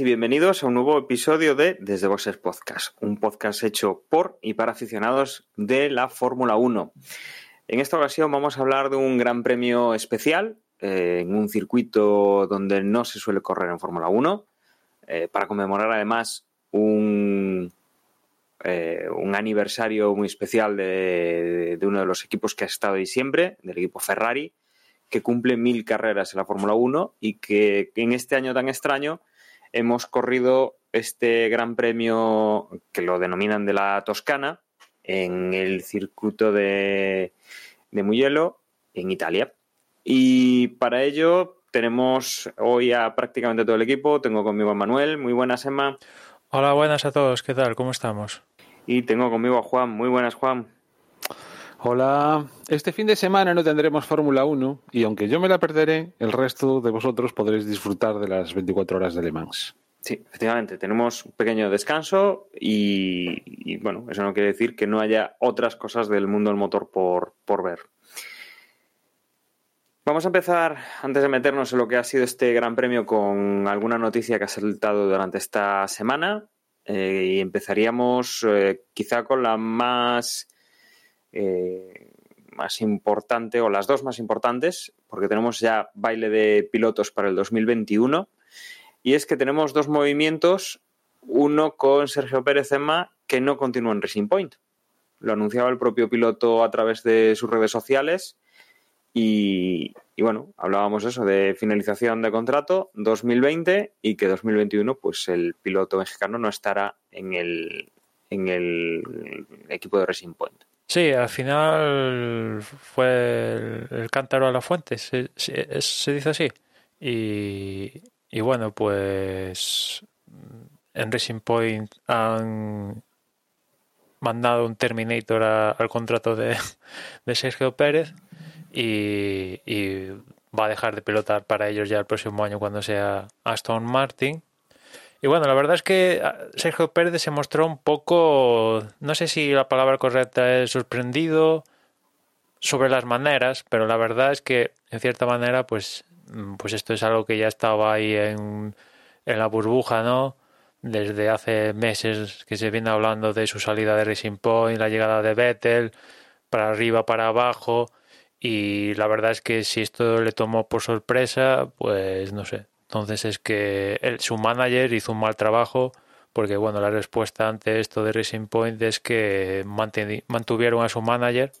y bienvenidos a un nuevo episodio de Desde Boxers Podcast, un podcast hecho por y para aficionados de la Fórmula 1. En esta ocasión vamos a hablar de un gran premio especial eh, en un circuito donde no se suele correr en Fórmula 1, eh, para conmemorar además un, eh, un aniversario muy especial de, de uno de los equipos que ha estado ahí siempre, del equipo Ferrari, que cumple mil carreras en la Fórmula 1 y que en este año tan extraño hemos corrido este gran premio que lo denominan de la Toscana en el circuito de, de Mugello en Italia. Y para ello tenemos hoy a prácticamente todo el equipo. Tengo conmigo a Manuel. Muy buenas, Emma. Hola, buenas a todos. ¿Qué tal? ¿Cómo estamos? Y tengo conmigo a Juan. Muy buenas, Juan. Hola, este fin de semana no tendremos Fórmula 1 y aunque yo me la perderé, el resto de vosotros podréis disfrutar de las 24 horas de Le Mans. Sí, efectivamente, tenemos un pequeño descanso y, bueno, eso no quiere decir que no haya otras cosas del mundo del motor por, por ver. Vamos a empezar, antes de meternos en lo que ha sido este gran premio, con alguna noticia que ha saltado durante esta semana. Eh, y empezaríamos eh, quizá con la más eh, más importante, o las dos más importantes, porque tenemos ya baile de pilotos para el 2021, y es que tenemos dos movimientos, uno con Sergio Pérez Emma, que no continúa en Racing Point. Lo anunciaba el propio piloto a través de sus redes sociales, y, y bueno, hablábamos eso de finalización de contrato 2020 y que 2021 pues el piloto mexicano no estará en el, en el equipo de Racing Point. Sí, al final fue el, el cántaro a la fuente, se, dice así. Y, bueno, pues en Racing Point han mandado un Terminator al contrato de, de, Sergio Pérez y, y va a dejar de pilotar para ellos ya el próximo año cuando sea Aston Martin. Y bueno, la verdad es que ah, Sergio Pérez se mostró un poco, no sé si la palabra correcta es sorprendido sobre las maneras, pero la verdad es que en cierta manera, pues, mm, pues esto es algo que ya estaba ahí en, en la burbuja, ¿no? Desde hace meses que se viene hablando de su salida de Racing Point, la llegada de Vettel, para arriba, para abajo, y la verdad es que si esto le tomó por sorpresa, pues no sé, entonces es que su manager hizo un mal trabajo porque bueno, la respuesta ante esto de Racing Point es que mantuvieron a su manager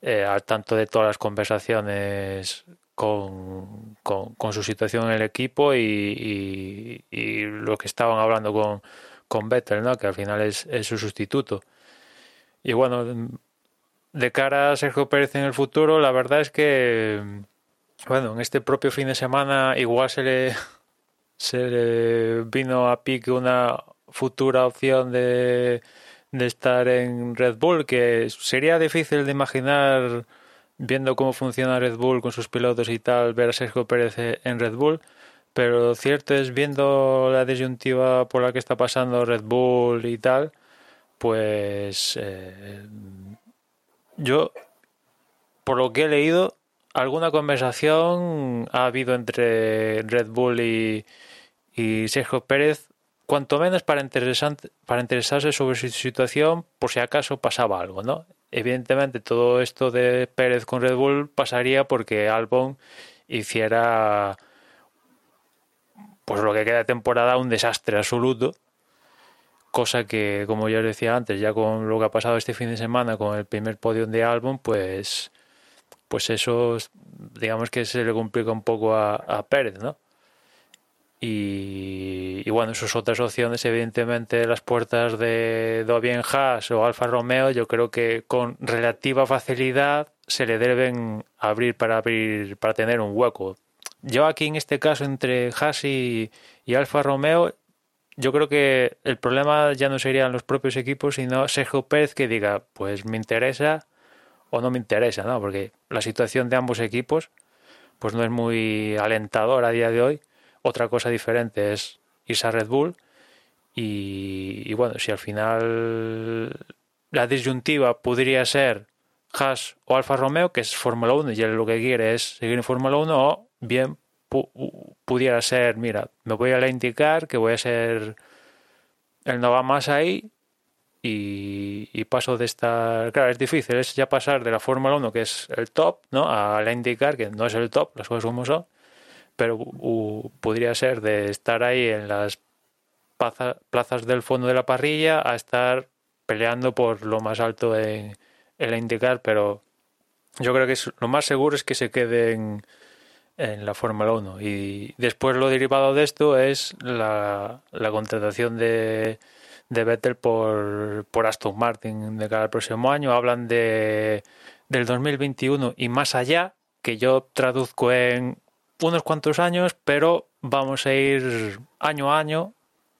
eh, al tanto de todas las conversaciones con, su situación en el equipo y, lo que estaban hablando con, con Vettel, ¿no? que al final es, es su sustituto. Y bueno, de cara a Sergio Pérez en el futuro, la verdad es que bueno, en este propio fin de semana igual se le, se vino a pique una futura opción de, de estar en Red Bull, que sería difícil de imaginar viendo cómo funciona Red Bull con sus pilotos y tal, ver a Sergio Pérez en Red Bull. Pero cierto es, viendo la disyuntiva por la que está pasando Red Bull y tal, pues eh, yo, por lo que he leído, alguna conversación ha habido entre Red Bull y, Sergio Pérez, cuanto menos para, para interesarse sobre su situación por si acaso pasaba algo, ¿no? Evidentemente todo esto de Pérez con Red Bull pasaría porque Albon hiciera pues lo que queda de temporada un desastre absoluto cosa que como ya os decía antes ya con lo que ha pasado este fin de semana con el primer podio de Albon pues pues eso digamos que se le complica un poco a, a Pérez, ¿no? Y, y, bueno, sus otras opciones, evidentemente, las puertas de Dobien Haas o Alfa Romeo, yo creo que con relativa facilidad se le deben abrir para abrir para tener un hueco. Yo aquí en este caso entre Haas y, y Alfa Romeo, yo creo que el problema ya no serían los propios equipos, sino Sergio Pérez que diga, pues me interesa o no me interesa, ¿no? Porque la situación de ambos equipos pues no es muy alentadora a día de hoy. Otra cosa diferente es irse a Red Bull y, bueno, si al final la disyuntiva podría ser Haas o Alfa Romeo, que es Fórmula 1 y él lo que quiere es seguir en Fórmula 1, o bien pudiera ser, mira, me voy a indicar que voy a ser el no va más ahí y, paso de estar. Claro, es difícil, es ya pasar de la Fórmula 1, que es el top, ¿no? A la IndyCar, que no es el top, las cosas como son, pero podría ser de estar ahí en las plazas del fondo de la parrilla a estar peleando por lo más alto en, en la IndyCar, pero yo creo que lo más seguro es que se quede en, en la Fórmula 1. Y después lo derivado de esto es la, la contratación de de Vettel por, por Aston Martin de cada próximo año. Hablan de del 2021 y más allá, que yo traduzco en unos cuantos años, pero vamos a ir año a año.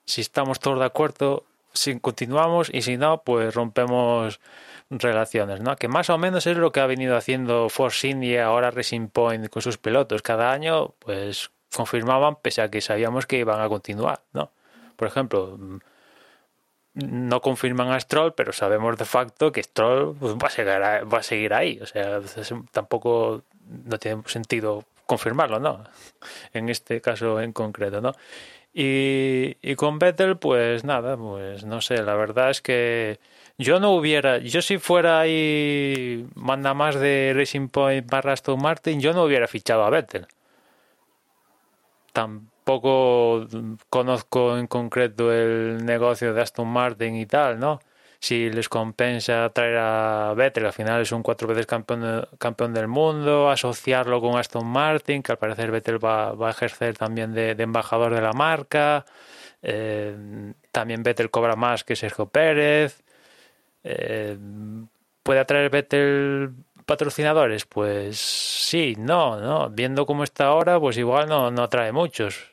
Si estamos todos de acuerdo, si continuamos y si no, pues rompemos relaciones, ¿no? Que más o menos es lo que ha venido haciendo Force India, ahora Racing Point con sus pilotos. Cada año, pues confirmaban, pese a que sabíamos que iban a continuar, ¿no? Por ejemplo, no confirman a Stroll, pero sabemos de facto que Stroll pues, va, a seguir, ahí. O sea, tampoco no tiene sentido confirmarlo, ¿no? En este caso en concreto, ¿no? Y, y con Vettel, pues nada, pues no sé, la verdad es que yo no hubiera, yo si fuera ahí manda más de Racing Point barra Aston Martin, yo no hubiera fichado a Vettel. Tan, poco conozco en concreto el negocio de Aston Martin y tal, ¿no? Si les compensa traer a Vettel, al final es un cuatro veces campeón, campeón del mundo, asociarlo con Aston Martin, que al parecer Vettel va, a ejercer también de, embajador de la marca. Eh, también Vettel cobra más que Sergio Pérez. Eh, ¿Puede atraer Vettel patrocinadores? Pues sí, no, no. Viendo cómo está ahora, pues igual no, no atrae muchos.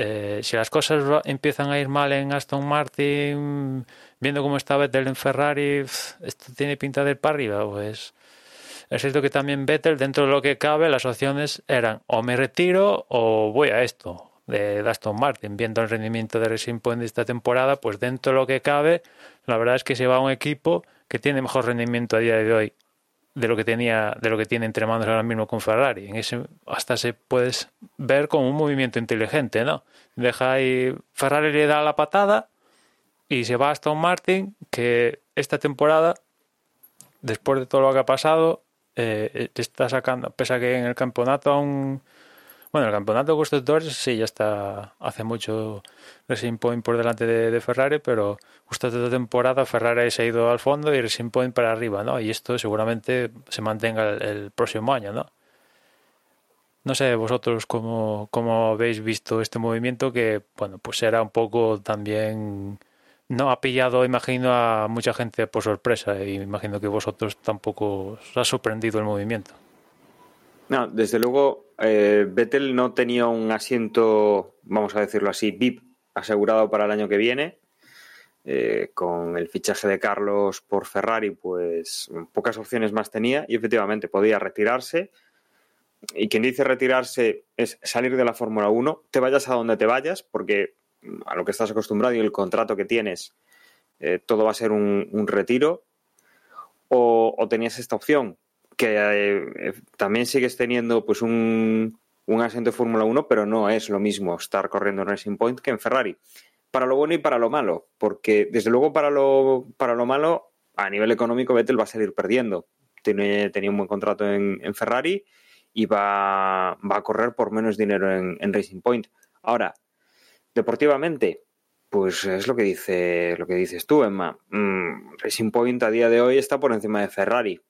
Eh, si las cosas empiezan a ir mal en Aston Martin, viendo cómo está Vettel en Ferrari, esto tiene pinta de ir para arriba, pues es cierto que también Vettel, dentro de lo que cabe, las opciones eran o me retiro o voy a esto de Aston Martin. Viendo el rendimiento de Racing Point de esta temporada, pues dentro de lo que cabe, la verdad es que se va a un equipo que tiene mejor rendimiento a día de hoy de lo que tenía, de lo que tiene entre manos ahora mismo con Ferrari. En ese hasta se puedes ver como un movimiento inteligente, ¿no? Deja ahí, Ferrari le da la patada y se va a Aston Martin, que esta temporada, después de todo lo que ha pasado, eh, está sacando, pese a que en el campeonato aún bueno, el campeonato constructores sí, ya está hace mucho Racing Point por delante de, Ferrari, pero justo esta temporada Ferrari se ha ido al fondo y Racing Point para arriba, ¿no? Y esto seguramente se mantenga el, próximo año, ¿no? No sé vosotros cómo, cómo habéis visto este movimiento que, bueno, pues será un poco también... No ha pillado, imagino, a mucha gente por sorpresa y imagino que vosotros tampoco os ha sorprendido el movimiento. No, desde luego, eh, Vettel no tenía un asiento, vamos a decirlo así, VIP asegurado para el año que viene. Eh, con el fichaje de Carlos por Ferrari, pues pocas opciones más tenía y efectivamente podía retirarse. Y quien dice retirarse es salir de la Fórmula 1, te vayas a donde te vayas, porque a lo que estás acostumbrado y el contrato que tienes, eh, todo va a ser un, retiro. o, tenías esta opción, que eh, también sigues teniendo pues un, un asiento de Fórmula 1, pero no es lo mismo estar corriendo en Racing Point que en Ferrari. Para lo bueno y para lo malo, porque desde luego para lo, para lo malo, a nivel económico, Vettel va a salir perdiendo. Tiene, tenía un buen contrato en, Ferrari y va, va, a correr por menos dinero en, Racing Point. Ahora, deportivamente, pues es lo que dice lo que dices tú, Emma. Mm, Racing Point a día de hoy está por encima de Ferrari.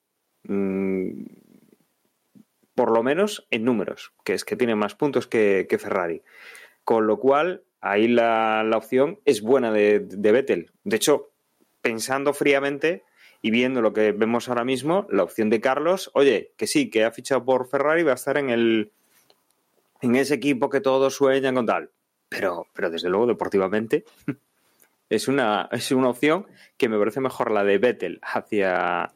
Mm, por lo menos en números, que es que tiene más puntos que, Ferrari. Con lo cual, ahí la, opción es buena de, de, Vettel. De hecho, pensando fríamente y viendo lo que vemos ahora mismo, la opción de Carlos, oye, que sí, que ha fichado por Ferrari, va a estar en el en ese equipo que todos sueñan con tal. Pero, pero desde luego, deportivamente, es una, es una opción que me parece mejor la de Vettel hacia,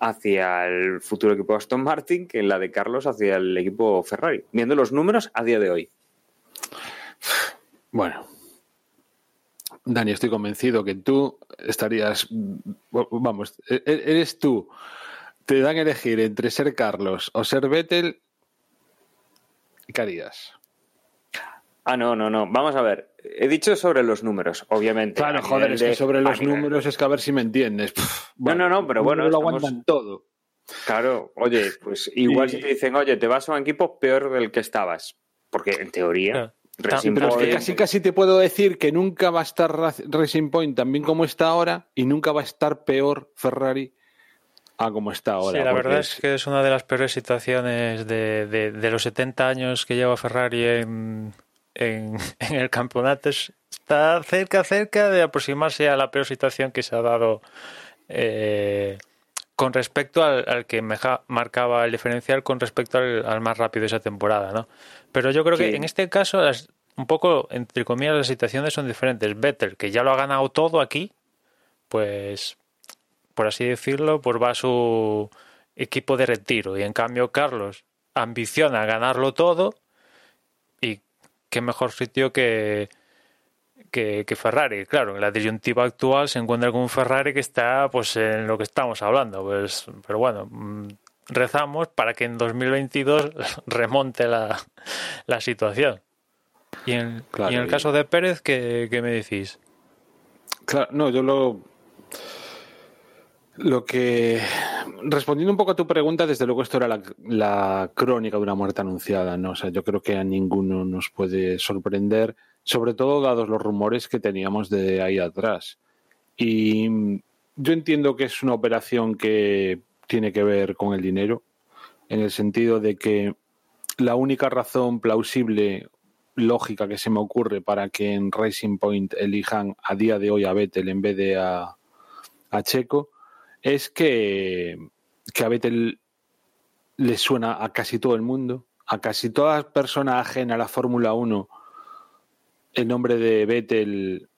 hacia el futuro equipo Aston Martin que la de Carlos hacia el equipo Ferrari, viendo los números a día de hoy. Bueno, Dani, estoy convencido que tú estarías, vamos, e-, e-, eres tú, te dan a elegir entre ser Carlos o ser Vettel, ¿qué harías? Ah, no, no, no. Vamos a ver. He dicho sobre los números, obviamente. Claro, joder, es que sobre los números es que a ver si me entiendes. no, no, no, pero bueno. Lo aguantan todo. Claro, oye, pues igual si te dicen, oye, te vas a un equipo peor del que estabas. Porque en teoría. Pero es que casi casi te puedo decir que nunca va a estar Racing Point tan bien como está ahora y nunca va a estar peor Ferrari a como está ahora. Sí, la verdad es... que es una de las peores situaciones de, de, los 70 años que lleva Ferrari en, en, el campeonato. Está cerca, cerca de aproximarse a la peor situación que se ha dado eh, con respecto al, que marcaba el diferencial con respecto al, más rápido de esa temporada, ¿no? Pero yo creo que en este caso, un poco, entre comillas, las situaciones son diferentes. Vettel, que ya lo ha ganado todo aquí, pues, por así decirlo, pues va a su equipo de retiro. Y en cambio, Carlos ambiciona ganarlo todo. Qué mejor sitio que, que, Ferrari. Claro, en la disyuntiva actual se encuentra con un Ferrari que está pues en lo que estamos hablando. Pues, pero bueno, mm, rezamos para que en 2022 remonte la, la situación. Y en, y en el caso de Pérez, ¿qué, ¿qué, me decís? Claro, no, yo lo. Lo que. Respondiendo un poco a tu pregunta, desde luego esto era la, crónica de una muerte anunciada, ¿no? O sea, yo creo que a ninguno nos puede sorprender sobre todo dados los rumores que teníamos de ahí atrás. Y yo entiendo que es una operación que tiene que ver con el dinero, en el sentido de que la única razón plausible, lógica que se me ocurre para que en Racing Point elijan a día de hoy a Vettel en vez de a Checo, es que, que a Vettel le suena a casi todo el mundo, a casi toda persona ajena a la Fórmula 1 el nombre de Vettel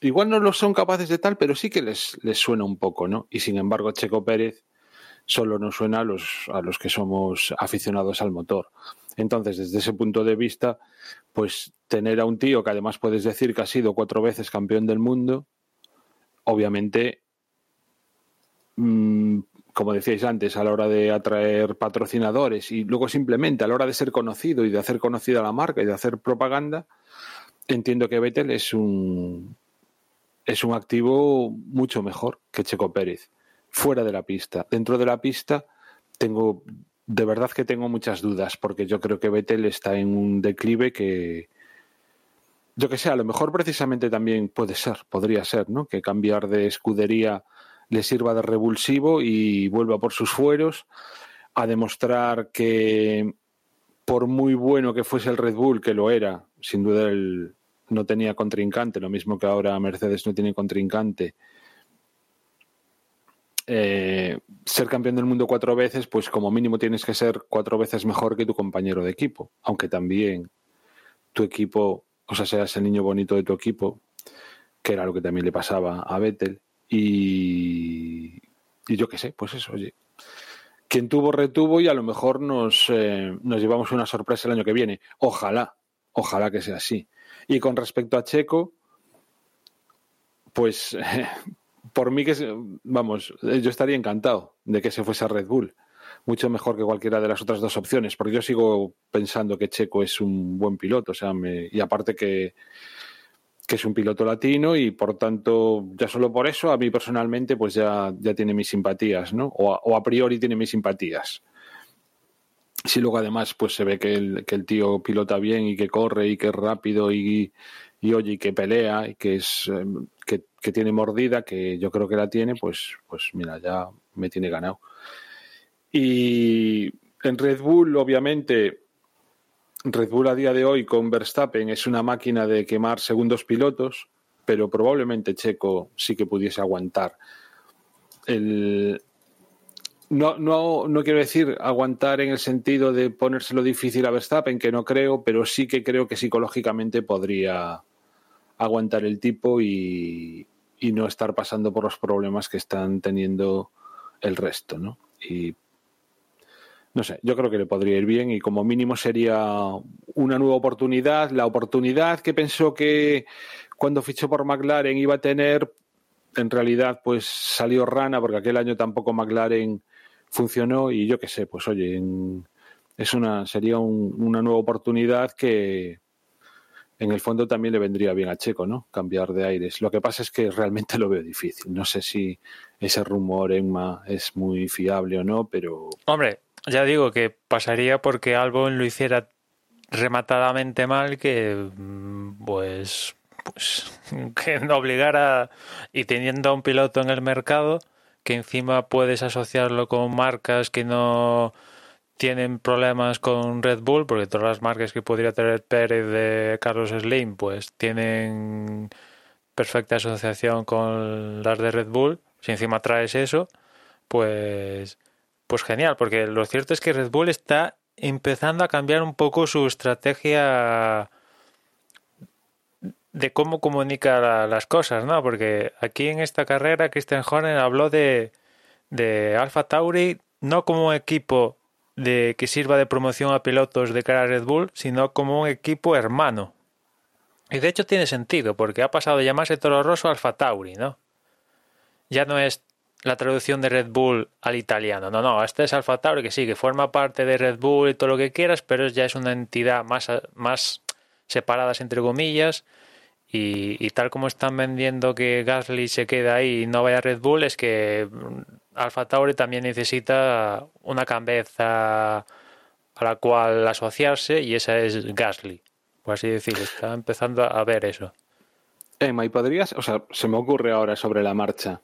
igual no lo son capaces de tal, pero sí que les, les suena un poco, ¿no? Y sin embargo, Checo Pérez solo nos suena a los que somos aficionados al motor. Entonces, desde ese punto de vista, pues tener a un tío que además puedes decir que ha sido cuatro veces campeón del mundo, obviamente, mmm, como decíais antes, a la hora de atraer patrocinadores y luego simplemente a la hora de ser conocido y de hacer conocida la marca y de hacer propaganda, entiendo que Vettel es un es un activo mucho mejor que Checo Pérez fuera de la pista. Dentro de la pista tengo de verdad que tengo muchas dudas porque yo creo que Vettel está en un declive que yo que sé, a lo mejor precisamente también puede ser, podría ser, ¿no? Que cambiar de escudería le sirva de revulsivo y vuelva por sus fueros a demostrar que por muy bueno que fuese el Red Bull, que lo era, sin duda el, no tenía contrincante, lo mismo que ahora Mercedes no tiene contrincante. Eh, ser campeón del mundo cuatro veces, pues como mínimo tienes que ser cuatro veces mejor que tu compañero de equipo, aunque también tu equipo, o sea, seas el niño bonito de tu equipo, que era lo que también le pasaba a Vettel, y, y yo qué sé, pues eso, oye, quien tuvo retuvo y a lo mejor nos, eh, nos llevamos una sorpresa el año que viene. Ojalá, ojalá que sea así. Y con respecto a Checo, pues por mí que, vamos, yo estaría encantado de que se fuese a Red Bull. Mucho mejor que cualquiera de las otras dos opciones, porque yo sigo pensando que Checo es un buen piloto, o sea, y aparte que, que es un piloto latino y por tanto, ya solo por eso, a mí personalmente, pues ya, ya tiene mis simpatías, ¿no? O o a priori tiene mis simpatías si luego además pues se ve que el, que el tío pilota bien y que corre y que es rápido y, y oye y que pelea y que es em, que, tiene mordida que yo creo que la tiene pues pues mira ya me tiene ganado y en Red Bull obviamente Red Bull a día de hoy con Verstappen es una máquina de quemar segundos pilotos pero probablemente Checo sí que pudiese aguantar el, no, no, no quiero decir aguantar en el sentido de ponérselo difícil a Verstappen, que no creo, pero sí que creo que psicológicamente podría aguantar el tipo y, y no estar pasando por los problemas que están teniendo el resto, ¿no? Y no sé, yo creo que le podría ir bien y como mínimo sería una nueva oportunidad, la oportunidad que pensó que cuando fichó por McLaren iba a tener, en realidad pues salió rana porque aquel año tampoco McLaren funcionó y yo qué sé, pues oye, es una sería una nueva oportunidad que en el fondo también le vendría bien a Checo, ¿no? Cambiar de aires. Lo que pasa es que realmente lo veo difícil. No sé si ese rumor, Emma, es muy fiable o no, pero... Hombre, ya digo que pasaría porque Albon lo hiciera rematadamente mal que mm, pues pues que no obligara y teniendo a un piloto en el mercado que encima puedes asociarlo con marcas que no tienen problemas con Red Bull porque todas las marcas que podría tener Pérez de Carlos Slim pues tienen perfecta asociación con las de Red Bull. Si encima traes eso pues pues genial, porque lo cierto es que Red Bull está empezando a cambiar un poco su estrategia de cómo comunica las cosas, ¿no? Porque aquí en esta carrera Christian Horner habló de, de Alpha Tauri no como un equipo de que sirva de promoción a pilotos de cara a Red Bull, sino como un equipo hermano. Y de hecho tiene sentido, porque ha pasado de llamarse Toro Rosso Alfa Tauri, ¿no? Ya no es la traducción de Red Bull al italiano. No, no, este es Alfa Tauri que sí, que forma parte de Red Bull y todo lo que quieras, pero ya es una entidad más, más entre comillas. Y, tal como están vendiendo que Gasly se queda ahí y no vaya a Red Bull, es que Alfa Tauri también necesita una cabeza a la cual asociarse y esa es Gasly, por así decirlo. Está empezando a ver eso. Emma, ¿y podrías, o sea, se me ocurre ahora sobre la marcha,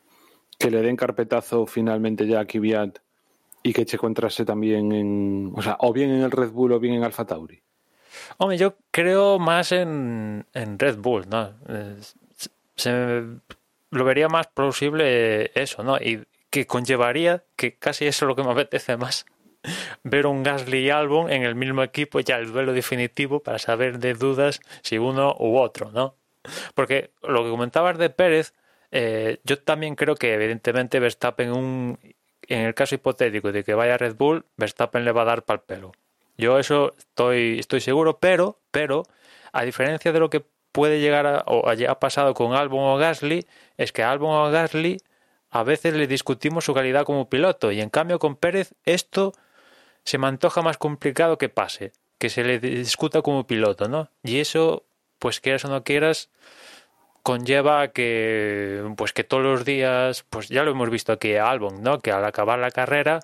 que le den carpetazo finalmente ya a Kvyat y que Checo entrase también en, o sea, o bien en el Red Bull o bien en Alfa Tauri. Hombre, yo creo más en, en Red Bull, ¿no? Se, lo vería más plausible eso, ¿no? Y que conllevaría, que casi eso es lo que me apetece más, ver un Gasly y Albon en el mismo equipo, ya el duelo definitivo, para saber de dudas si uno u otro, ¿no? Porque lo que comentabas de Pérez, eh, yo también creo que evidentemente Verstappen, un, en el caso hipotético de que vaya a Red Bull, Verstappen le va a dar pal pelo. Yo eso estoy, estoy seguro, pero, pero, a diferencia de lo que puede llegar a, o haya pasado con Albon o Gasly, es que Albon o Gasly a veces le discutimos su calidad como piloto y en cambio con Pérez esto se me antoja más complicado que pase, que se le discuta como piloto, ¿no? Y eso, pues quieras o no quieras, conlleva que pues que todos los días, pues ya lo hemos visto aquí a Albon, ¿no? Que al acabar la carrera,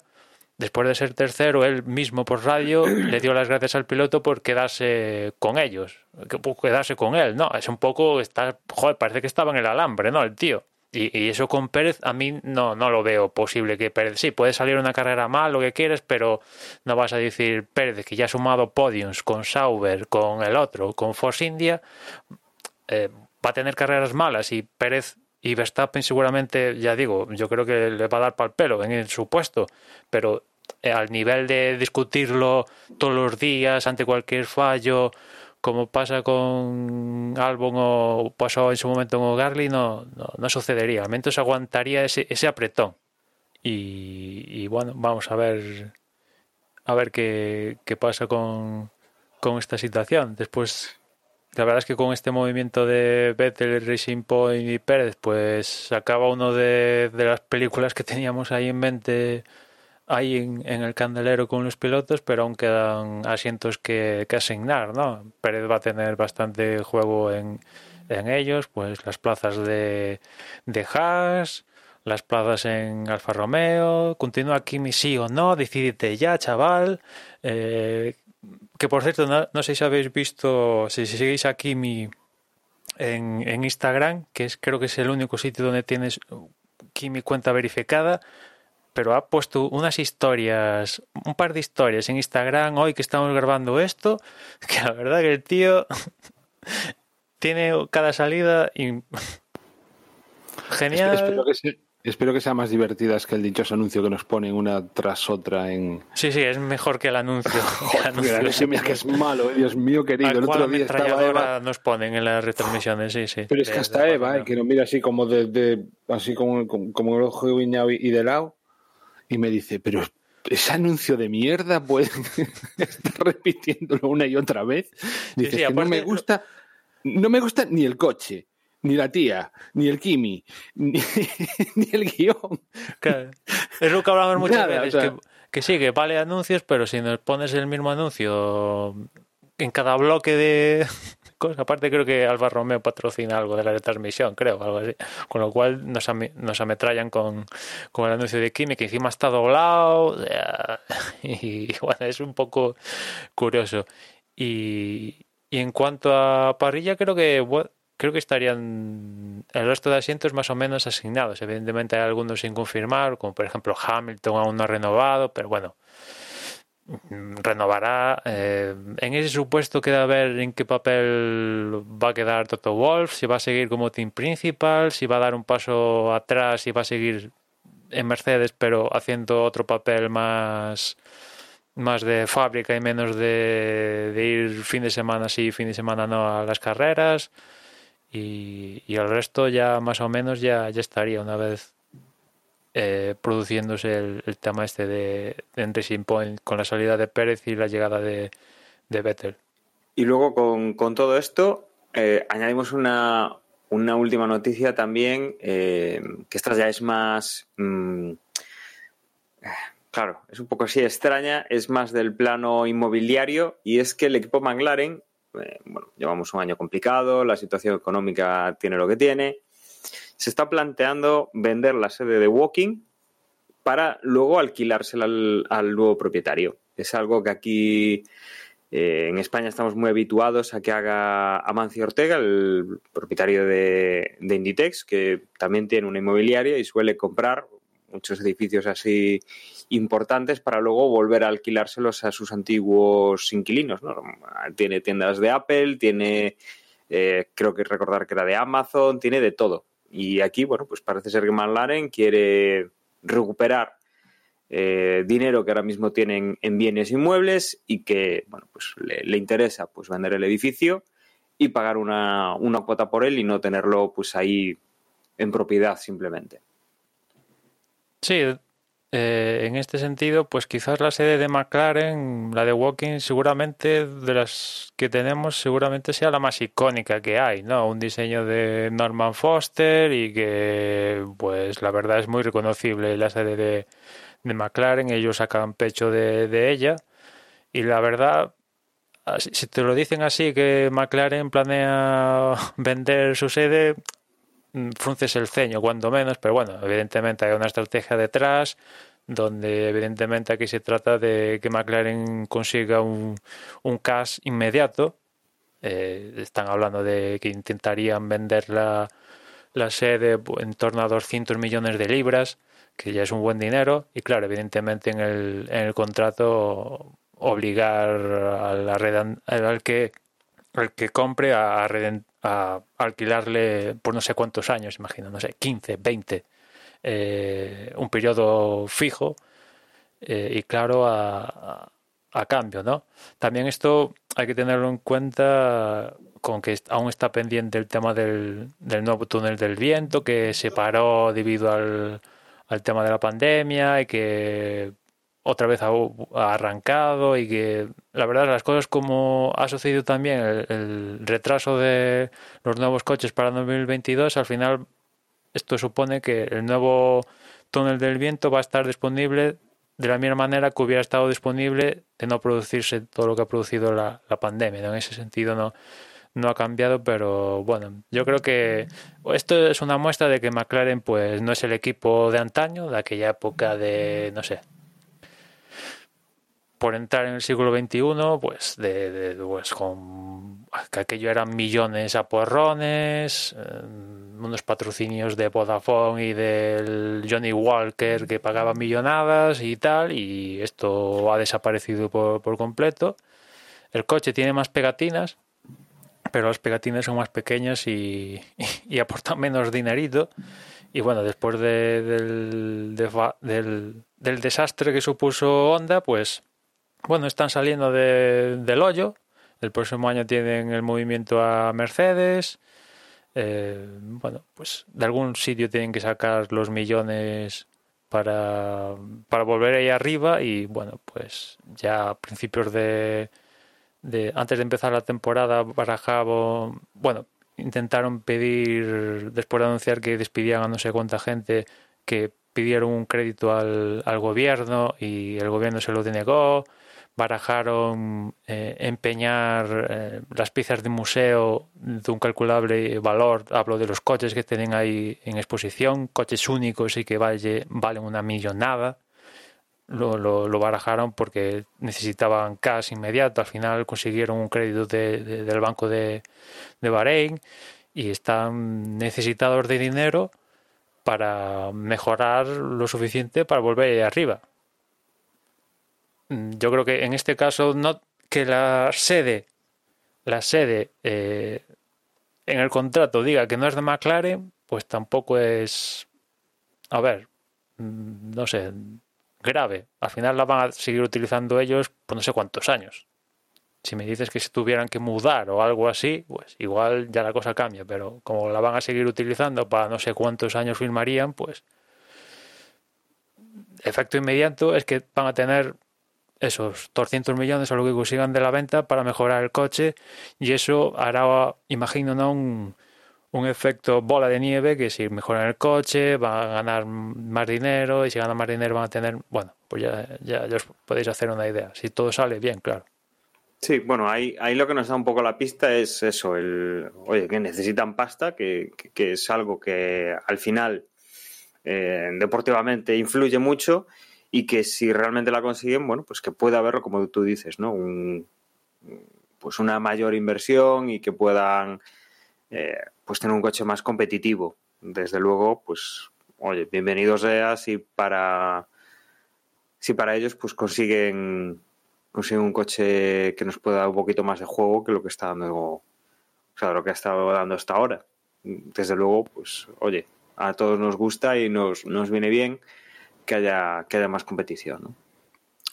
después de ser tercero, él mismo por radio le dio las gracias al piloto por quedarse con ellos, por quedarse con él, ¿no? Es un poco está, joder, parece que estaba en el alambre, ¿no? El tío. Y, eso con Pérez a mí no, no lo veo posible que Pérez, sí, puede salir una carrera mal, lo que quieres, pero no vas a decir Pérez que ya ha sumado podiums con Sauber, con el otro, con Force India, eh, va a tener carreras malas y Pérez y Verstappen seguramente, ya digo, yo creo que le va a dar pal pelo en su puesto, pero eh, al nivel de discutirlo todos los días ante cualquier fallo, como pasa con Albon o pasó en su momento con Garly, no, no, sucedería. Al menos aguantaría ese, ese apretón. Y, y, bueno, vamos a ver a ver qué, qué pasa con, con esta situación. Después la verdad es que con este movimiento de Vettel, Racing Point y Pérez, pues acaba uno de, las películas que teníamos ahí en mente ahí en, el candelero con los pilotos, pero aún quedan asientos que, asignar, ¿no? Pérez va a tener bastante juego en, en ellos, pues las plazas de, de Haas, las plazas en Alfa Romeo, continúa Kimi sí o no, decidite ya, chaval, eh, que por cierto, no, sé si habéis visto, si, seguís aquí mi en, en, Instagram, que es creo que es el único sitio donde tienes aquí mi cuenta verificada, pero ha puesto unas historias, un par de historias en Instagram hoy que estamos grabando esto, que la verdad que el tío tiene cada salida y genial. Espero que, Espero que sea más divertidas que el dichoso anuncio que nos ponen una tras otra en. Sí, sí, es mejor que el anuncio. Joder, que es malo, Dios mío querido. El otro día estaba Eva. nos ponen en las retransmisiones, sí, sí. Pero es que hasta Eva, eh, que nos mira así como de, así como, como, el ojo guiñado y de lado. y me dice, pero ese anuncio de mierda puede estar repitiéndolo una y otra vez. Dice, que no me gusta, no me gusta ni el coche, ni la tía, ni el Kimi, ni, el guion. Es lo que hablamos muchas veces, que, sí, que vale anuncios, pero si nos pones el mismo anuncio en cada bloque de cosas, aparte creo que Alfa Romeo patrocina algo de la retransmisión, creo, algo así, con lo cual nos, nos ametrallan con, con el anuncio de Kimi, que encima está doblado, y bueno, es un poco curioso. Y, y en cuanto a parrilla, creo que creo que estarían el resto de asientos más o menos asignados. Evidentemente hay algunos sin confirmar, como por ejemplo Hamilton aún no ha renovado, pero bueno, renovará. Eh, en ese supuesto queda ver en qué papel va a quedar Toto Wolf, si va a seguir como team principal, si va a dar un paso atrás y va a seguir en Mercedes, pero haciendo otro papel más más de fábrica y menos de, de ir fin de semana sí, fin de semana no a las carreras y, el resto ya más o menos ya, ya estaría una vez eh, produciéndose el, tema este de, de Racing Point con la salida de Pérez y la llegada de, de Vettel. Y luego con, con todo esto eh, añadimos una, una, última noticia también, eh, que esta ya es más... Mm, claro, es un poco así extraña, es más del plano inmobiliario y es que el equipo McLaren eh, bueno, llevamos un año complicado, la situación económica tiene lo que tiene. Se está planteando vender la sede de Walking para luego alquilársela al, nuevo propietario. Es algo que aquí eh, en España estamos muy habituados a que haga Amancio Ortega, el propietario de, de Inditex, que también tiene una inmobiliaria y suele comprar muchos edificios así importantes para luego volver a alquilárselos a sus antiguos inquilinos. Tiene tiendas de Apple, tiene, eh, creo que recordar que era de Amazon, tiene de todo. Y aquí, bueno, pues parece ser que McLaren quiere recuperar eh, dinero que ahora mismo tienen en bienes inmuebles y que, bueno, pues le, interesa pues vender el edificio y pagar una, una cuota por él y no tenerlo pues ahí en propiedad simplemente. Sí, eh, en este sentido, pues quizás la sede de McLaren, la de Walking, seguramente de las que tenemos, seguramente sea la más icónica que hay, ¿no? Un diseño de Norman Foster y que, pues la verdad es muy reconocible la sede de, McLaren, ellos sacan pecho de, de ella y la verdad, si te lo dicen así, que McLaren planea vender su sede, frunces el ceño, cuando menos, pero bueno, evidentemente hay una estrategia detrás donde evidentemente aquí se trata de que McLaren consiga un, un cash inmediato. Eh, están hablando de que intentarían vender la, la sede en torno a 200 millones de libras, que ya es un buen dinero, y claro, evidentemente en el, en el contrato obligar al, al que, al que compre a, a, a alquilarle por no sé cuántos años, imagino, no sé, 15, 20, eh, un periodo fijo eh, y claro a, a, cambio, ¿no? También esto hay que tenerlo en cuenta con que aún está pendiente el tema del, del nuevo túnel del viento que se paró debido al, al tema de la pandemia y que otra vez ha, arrancado y que la verdad las cosas como ha sucedido también el, retraso de los nuevos coches para 2022 al final esto supone que el nuevo túnel del viento va a estar disponible de la misma manera que hubiera estado disponible de no producirse todo lo que ha producido la, pandemia en ese sentido no no ha cambiado, pero bueno, yo creo que esto es una muestra de que McLaren pues no es el equipo de antaño, de aquella época de, no sé, por entrar en el siglo XXI, pues, de, pues con que aquello eran millones a porrones, eh, unos patrocinios de Vodafone y del Johnny Walker que pagaban millonadas y tal, y esto ha desaparecido por, por completo. El coche tiene más pegatinas, pero las pegatinas son más pequeñas y, y, aportan menos dinerito. Y bueno, después de, del, del, del desastre que supuso Honda, pues bueno, están saliendo del hoyo. El próximo año tienen el movimiento a Mercedes. Eh, bueno, pues de algún sitio tienen que sacar los millones para, para volver ahí arriba y bueno, pues ya a principios de, de antes de empezar la temporada barajaba, bueno, intentaron pedir, después de anunciar que despidían a no sé cuánta gente, que pidieron un crédito al, al gobierno y el gobierno se lo denegó barajaron eh, empeñar eh, las piezas de museo de un calculable valor. Hablo de los coches que tienen ahí en exposición, coches únicos y que vale, valen una millonada. Lo, lo, barajaron porque necesitaban cash inmediato. Al final consiguieron un crédito de, del Banco de, de Bahrein y están necesitados de dinero para mejorar lo suficiente para volver arriba. Mm, yo creo que en este caso no que la sede la sede eh, en el contrato diga que no es de McLaren pues tampoco es a ver mm, no sé grave. Al final la van a seguir utilizando ellos por no sé cuántos años. Si me dices que se tuvieran que mudar o algo así pues igual ya la cosa cambia pero como la van a seguir utilizando para no sé cuántos años firmarían pues efecto inmediato es que van a tener esos 200 millones o lo que consigan de la venta para mejorar el coche y eso hará, imagino, ¿no? un, un efecto bola de nieve que si mejoran el coche van a ganar más dinero y si ganan más dinero van a tener, bueno, pues ya, ya, os podéis hacer una idea. Si todo sale bien, claro. Sí, bueno, ahí, ahí lo que nos da un poco la pista es eso, el, oye, que necesitan pasta, que, que, es algo que al final eh, deportivamente influye mucho y que si realmente la consiguen, bueno, pues que pueda haberlo, como tú dices, ¿no? Un, pues una mayor inversión y que puedan eh, pues tener un coche más competitivo. Desde luego, pues, oye, bienvenidos sea si para si para ellos pues consiguen consiguen un coche que nos pueda dar un poquito más de juego que lo que está dando o sea, lo que ha estado dando hasta ahora. Desde luego, pues, oye, a todos nos gusta y nos, nos viene bien que haya, que haya más competición.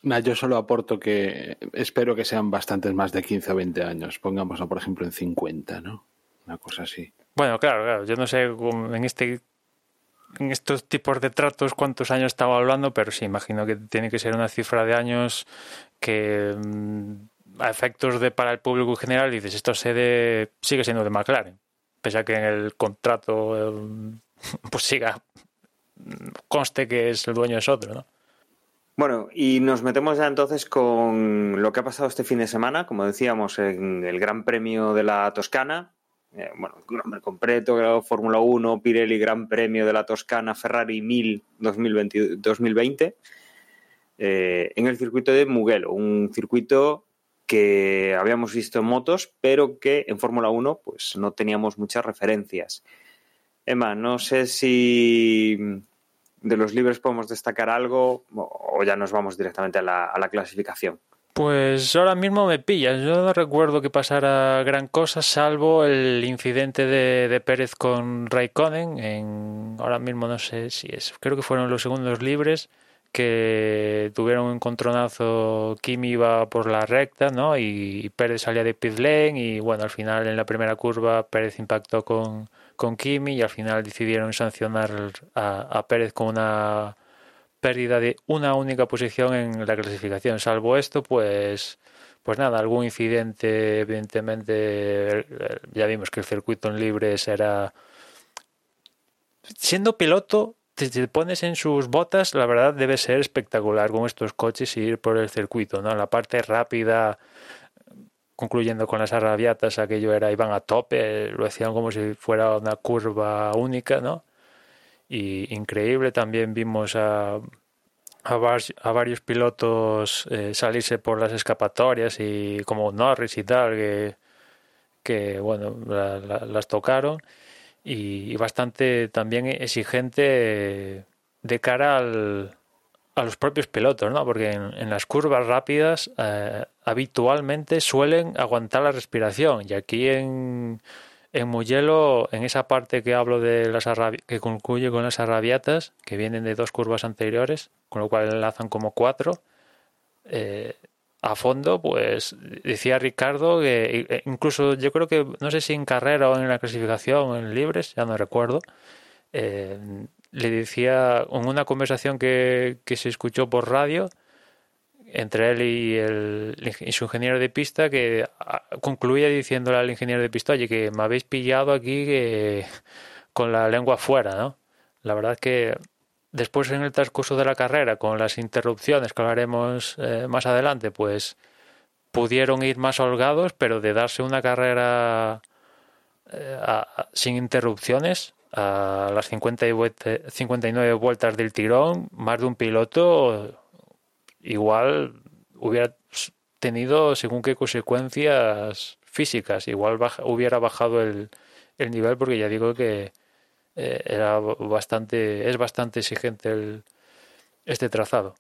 ¿no? Yo solo aporto que espero que sean bastantes más de 15 o 20 años. Pongámoslo, por ejemplo, en 50, ¿no? Una cosa así. Bueno, claro, claro. Yo no sé en este en estos tipos de tratos cuántos años estaba hablando, pero sí, imagino que tiene que ser una cifra de años que mm, a efectos de para el público en general dices, esto sede sigue siendo de McLaren, pese a que en el contrato eh, pues siga conste que es el dueño es otro, ¿no? Bueno, y nos metemos ya entonces con lo que ha pasado este fin de semana, como decíamos, en el Gran Premio de la Toscana. Eh, bueno, nombre completo, Fórmula 1, Pirelli Gran Premio de la Toscana, Ferrari 1000 2020, 2020 en el circuito de Mugello, un circuito que habíamos visto en motos, pero que en Fórmula 1 pues no teníamos muchas referencias. Emma, no sé si de los libres podemos destacar algo o ya nos vamos directamente a la, clasificación. Pues ahora mismo me pillas. Yo no recuerdo que pasara gran cosa, salvo el incidente de, Pérez con Raikkonen. En, ahora mismo no sé si es. Creo que fueron los segundos libres que tuvieron un encontronazo. Kimi iba por la recta, ¿no? Y Pérez salía de pit lane. Y bueno, al final en la primera curva Pérez impactó con, con Kimi y al final decidieron sancionar a, Pérez con una pérdida de una única posición en la clasificación. Salvo esto, pues, pues nada, algún incidente, evidentemente, ya vimos que el circuito en libres era... Siendo piloto, te pones en sus botas, la verdad debe ser espectacular con estos coches y ir por el circuito, ¿no? La parte rápida, concluyendo con las arrabiatas, aquello era, iban a tope, lo hacían como si fuera una curva única, ¿no? Y increíble, también vimos a, a, varios pilotos eh, salirse por las escapatorias y como Norris y tal, que, que bueno, las tocaron y, bastante también exigente de cara al, a los propios pilotos, ¿no? Porque en, las curvas rápidas eh, habitualmente suelen aguantar la respiración. Y aquí en, en Mugello, en esa parte que hablo de las que concluye con las arrabiatas, que vienen de dos curvas anteriores, con lo cual enlazan como cuatro, eh, a fondo, pues decía Ricardo que e, incluso yo creo que, no sé si en carrera o en la clasificación, en libres, ya no recuerdo, eh, le decía en una conversación que, que se escuchó por radio entre él y, el, y su ingeniero de pista que ah, concluía diciéndole al ingeniero de pista, oye, que me habéis pillado aquí que, con la lengua fuera, ¿no? La verdad que después en el transcurso de la carrera, con las interrupciones que hablaremos eh, más adelante, pues pudieron ir más holgados, pero de darse una carrera eh, sin interrupciones a las 50 y vuelte- 59 vueltas del tirón, más de un piloto igual hubiera tenido según qué consecuencias físicas, igual hubiera bajado el, el nivel porque ya digo que eh, era bastante es bastante exigente el, este trazado.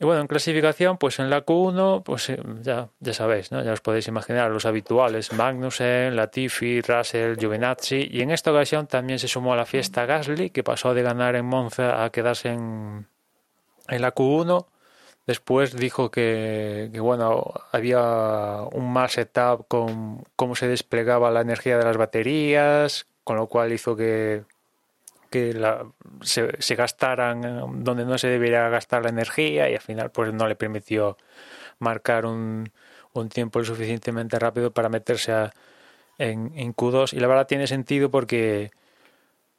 Y bueno, en clasificación, pues en la Q1, pues eh, ya, ya sabéis, ¿no? Ya os podéis imaginar los habituales, Magnussen, Latifi, Russell, Giovinazzi, y en esta ocasión también se sumó a la fiesta Gasly, que pasó de ganar en Monza a quedarse en, en la Q1. Después dijo que, bueno, había un mal setup con cómo se desplegaba la energía de las baterías, con lo cual hizo que, que la, se, gastaran donde no se debería gastar la energía y al final pues no le permitió marcar un, un tiempo lo suficientemente rápido para meterse a, en, en, Q2 y la verdad tiene sentido porque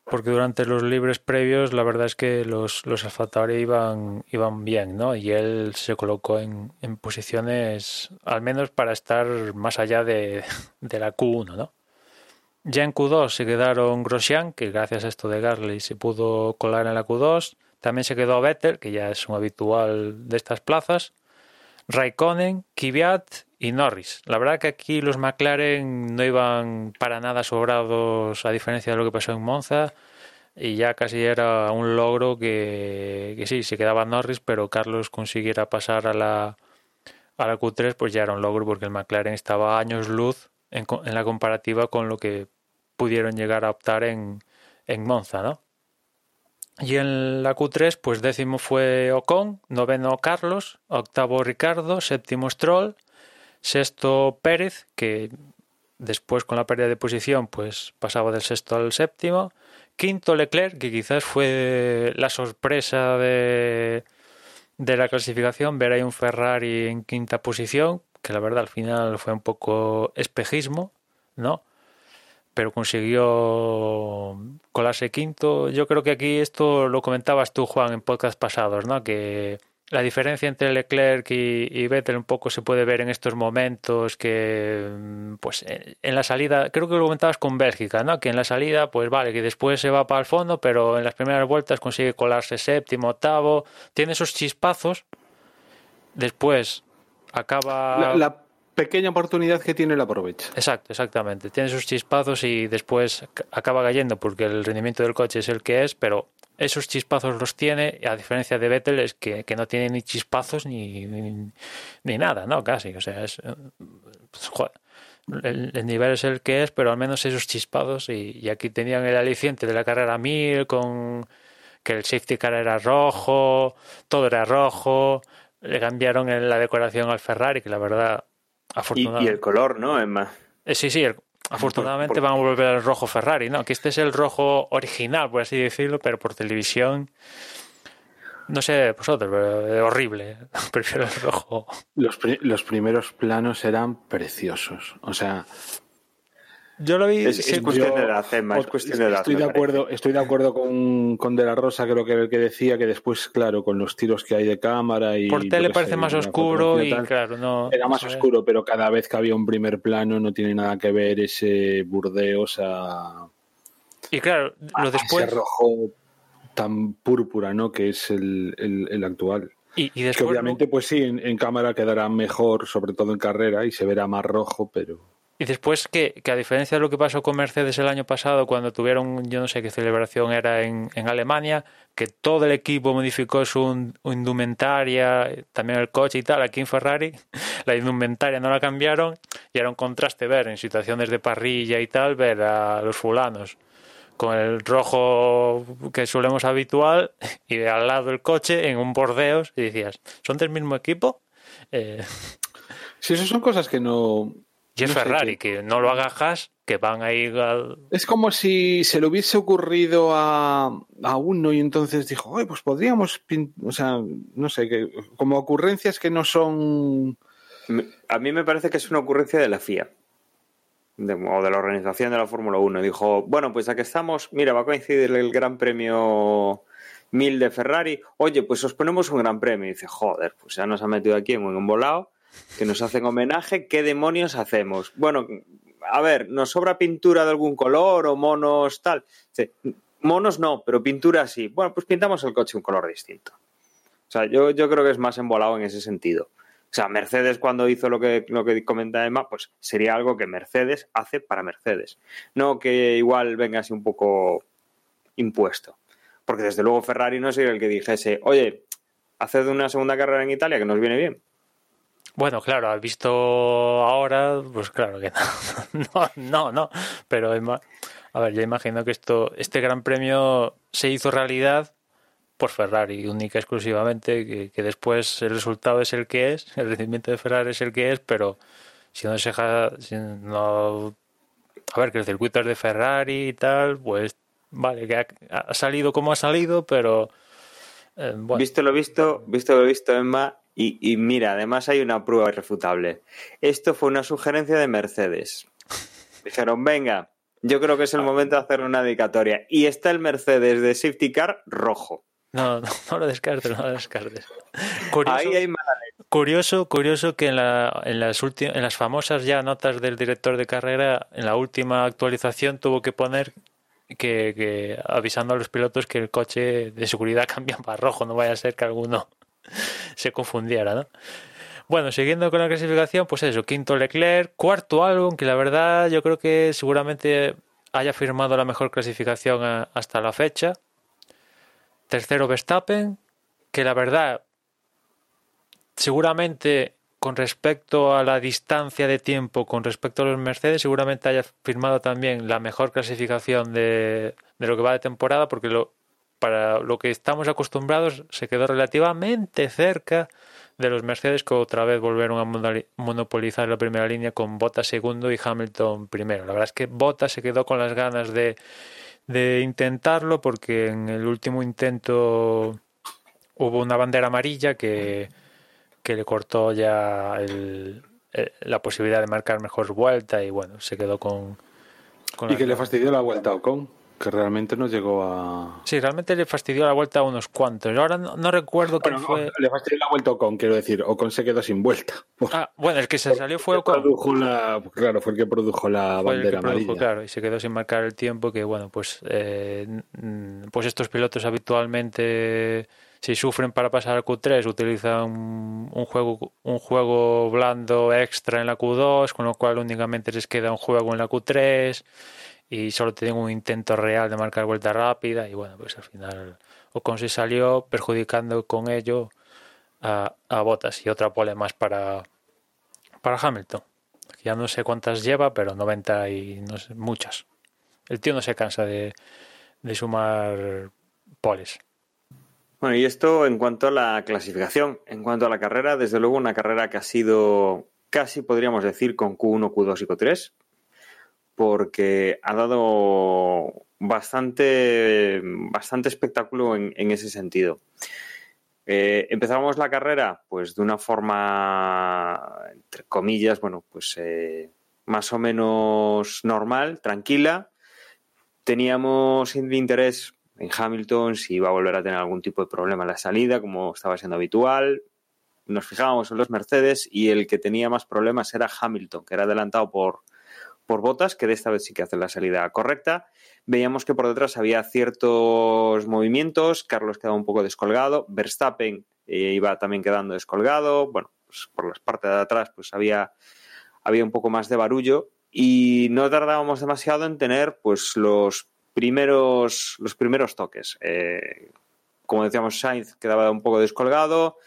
porque durante los libres previos la verdad es que los, los iban, iban bien, ¿no? Y él se colocó en, en posiciones al menos para estar más allá de, de la Q1, ¿no? Ya en Q2 se quedaron Grosjean, que gracias a esto de Gasly se pudo colar en la Q2. También se quedó Vettel, que ya es un habitual de estas plazas. Raikkonen, Kvyat y Norris. La verdad que aquí los McLaren no iban para nada sobrados a diferencia de lo que pasó en Monza y ya casi era un logro que, sí, se quedaba Norris, pero Carlos consiguiera pasar a la, a la Q3 pues ya era un logro porque el McLaren estaba años luz en, en la comparativa con lo que pudieron llegar a optar en, en Monza, ¿no? Y en la Q3, pues décimo fue Ocon, noveno Carlos, octavo Ricardo, séptimo Stroll, sexto Pérez, que después con la pérdida de posición, pues pasaba del sexto al séptimo, quinto Leclerc, que quizás fue la sorpresa de, de la clasificación, ver ahí un Ferrari en quinta posición, que la verdad al final fue un poco espejismo, ¿no? Pero consiguió colarse quinto. Yo creo que aquí esto lo comentabas tú, Juan, en podcast pasados, ¿no? Que la diferencia entre Leclerc y, Vettel un poco se puede ver en estos momentos que, pues, en la salida, creo que lo comentabas con Bélgica, ¿no? Que en la salida, pues vale, que después se va para el fondo, pero en las primeras vueltas consigue colarse séptimo, octavo, tiene esos chispazos, después acaba... La pequeña oportunidad que tiene la aprovecha. Exacto, exactamente. Tiene sus chispazos y después acaba cayendo porque el rendimiento del coche es el que es, pero esos chispazos los tiene, a diferencia de Vettel, es que, que no tiene ni chispazos ni, ni, nada, ¿no? Casi, o sea, es... Pues, el, nivel es el que es, pero al menos esos chispazos y, y aquí tenían el aliciente de la carrera 1000 con que el safety car era rojo, todo era rojo, le cambiaron en la decoración al Ferrari, que la verdad y, y, el color, ¿no, Emma? Eh, sí, sí, el, afortunadamente por, por... van a volver al rojo Ferrari, ¿no? Que este es el rojo original, por así decirlo, pero por televisión. No sé vosotros, pero es horrible. Prefiero el rojo. Los, pri los primeros planos eran preciosos. O sea, yo lo vi. Es, es cuestión yo, de edad, Emma, es cuestión de edad. Estoy de acuerdo, estoy de acuerdo con, con, De La Rosa, creo que era el que decía que después, claro, con los tiros que hay de cámara y. Por tele parece sé, más oscuro y, tal, claro, no. Era más oscuro, pero cada vez que había un primer plano no tiene nada que ver ese burdeos a. Y claro, lo después. Ese rojo tan púrpura, ¿no? Que es el, el, el actual. Y, y después, que obviamente, pues sí, en, en cámara quedará mejor, sobre todo en carrera, y se verá más rojo, pero. Y después que, que, a diferencia de lo que pasó con Mercedes el año pasado, cuando tuvieron, yo no sé qué celebración era en, en Alemania, que todo el equipo modificó su indumentaria, también el coche y tal, aquí en Ferrari, la indumentaria no la cambiaron y era un contraste ver en situaciones de parrilla y tal, ver a los fulanos con el rojo que solemos habitual y al lado el coche en un bordeos y decías, ¿son del mismo equipo? Eh... Sí, esas son cosas que no, Y es No sé Ferrari, que no lo haga Haas, que van a ir al... Es como si se le hubiese ocurrido a, a uno y entonces dijo, Oye, pues podríamos, pin-". o sea, no sé, que, como ocurrencias que no son... A mí me parece que es una ocurrencia de la FIA de- o de la organización de la Fórmula 1. Dijo, bueno, pues ya que estamos, mira, va a coincidir el Gran Premio 1000 de Ferrari. Oye, pues os ponemos un Gran Premio. Y dice, joder, pues ya nos ha metido aquí en un volado, que nos hacen homenaje. ¿Qué demonios hacemos? Bueno, a ver, ¿nos sobra pintura de algún color o monos tal? Monos no, pero pintura sí. Bueno, pues pintamos el coche un color distinto. O sea, yo, yo creo que es más embolado en ese sentido. O sea, Mercedes cuando hizo lo que, lo que comenta Emma, pues sería algo que Mercedes hace para Mercedes. No que igual venga así un poco impuesto. Porque desde luego Ferrari no sería el que dijese, oye, haced una segunda carrera en Italia que nos viene bien. Bueno, claro, has visto ahora, pues claro que no, no, no, no. pero a ver, yo imagino que esto, este Gran Premio se hizo realidad por Ferrari, única y exclusivamente, que, después el resultado es el que es, el rendimiento de Ferrari es el que es, pero si no se si a ver, que el circuito es de Ferrari y tal, pues vale, que ha, salido como ha salido, pero eh, Visto lo visto, visto lo visto, Emma, y, y mira, además hay una prueba irrefutable. Esto fue una sugerencia de Mercedes. Dijeron, venga, yo creo que es el momento de hacer una dedicatoria. Y está el Mercedes de Safety Car rojo. no, no, no lo descartes, no lo descartes. Curioso, Ahí hay mala leche. Curioso, curioso que en, la, en, las en las famosas ya notas del director de carrera, en la última actualización tuvo que poner que, que avisando a los pilotos que el coche de seguridad cambia para rojo, no vaya a ser que alguno se confundiera, ¿no? Bueno, siguiendo con la clasificación, pues eso, quinto Leclerc, cuarto Albon, que la verdad yo creo que seguramente haya firmado la mejor clasificación a- hasta la fecha. Tercero Verstappen, que la verdad seguramente con respecto a la distancia de tiempo con respecto a los Mercedes, seguramente haya firmado también la mejor clasificación de lo que va de temporada, porque lo, para lo que estamos acostumbrados se quedó relativamente cerca de los Mercedes que otra vez volvieron a monopolizar la primera línea con Bottas segundo y Hamilton primero. La verdad es que Bottas se quedó con las ganas de, de intentarlo porque en el último intento hubo una bandera amarilla que, que le cortó ya el- el- la posibilidad de marcar mejor vuelta y bueno, se quedó con... con Y que le fastidió la vuelta a Ocon, que realmente no llegó a... Sí, realmente le fastidió la vuelta a unos cuantos. Ahora no, no recuerdo quién Bueno, fue... no, le fastidió la vuelta a Ocon, quiero decir, Ocon se quedó sin vuelta. Ah, bueno, el que se salió fue Ocon. Produjo la, claro, fue el que produjo la Fue el que bandera produjo, amarilla. claro, y se quedó sin marcar el tiempo que bueno pues eh, pues estos pilotos habitualmente si sufren para pasar al Q3 utilizan un, un juego un juego blando extra en la Q2 con lo cual únicamente les queda un juego en la Q3 y solo tienen un intento real de marcar vuelta rápida y bueno pues al final Ocon se salió perjudicando con ello a, a Bottas y otra pole más para para Hamilton ya no sé cuántas lleva, pero 90 y no sé, muchas. El tío no se cansa de, de sumar poles. Bueno, y esto en cuanto a la clasificación. En cuanto a la carrera, desde luego una carrera que ha sido casi, podríamos decir, con Q1, Q2 y Q3, porque ha dado bastante, bastante espectáculo en, en ese sentido. Eh, empezamos la carrera pues de una forma, entre comillas, bueno, pues eh, más o menos normal, tranquila. Teníamos interés en Hamilton si iba a volver a tener algún tipo de problema en la salida, como estaba siendo habitual. Nos fijábamos en los Mercedes y el que tenía más problemas era Hamilton, que era adelantado por, por Botas, que de esta vez sí que hace la salida correcta. Veíamos que por detrás había ciertos movimientos, Carlos quedaba un poco descolgado, Verstappen eh, iba también quedando descolgado, bueno, pues por las partes de atrás pues había, había un poco más de barullo y no tardábamos demasiado en tener pues los primeros, los primeros toques. Eh, como decíamos, Sainz quedaba un poco descolgado,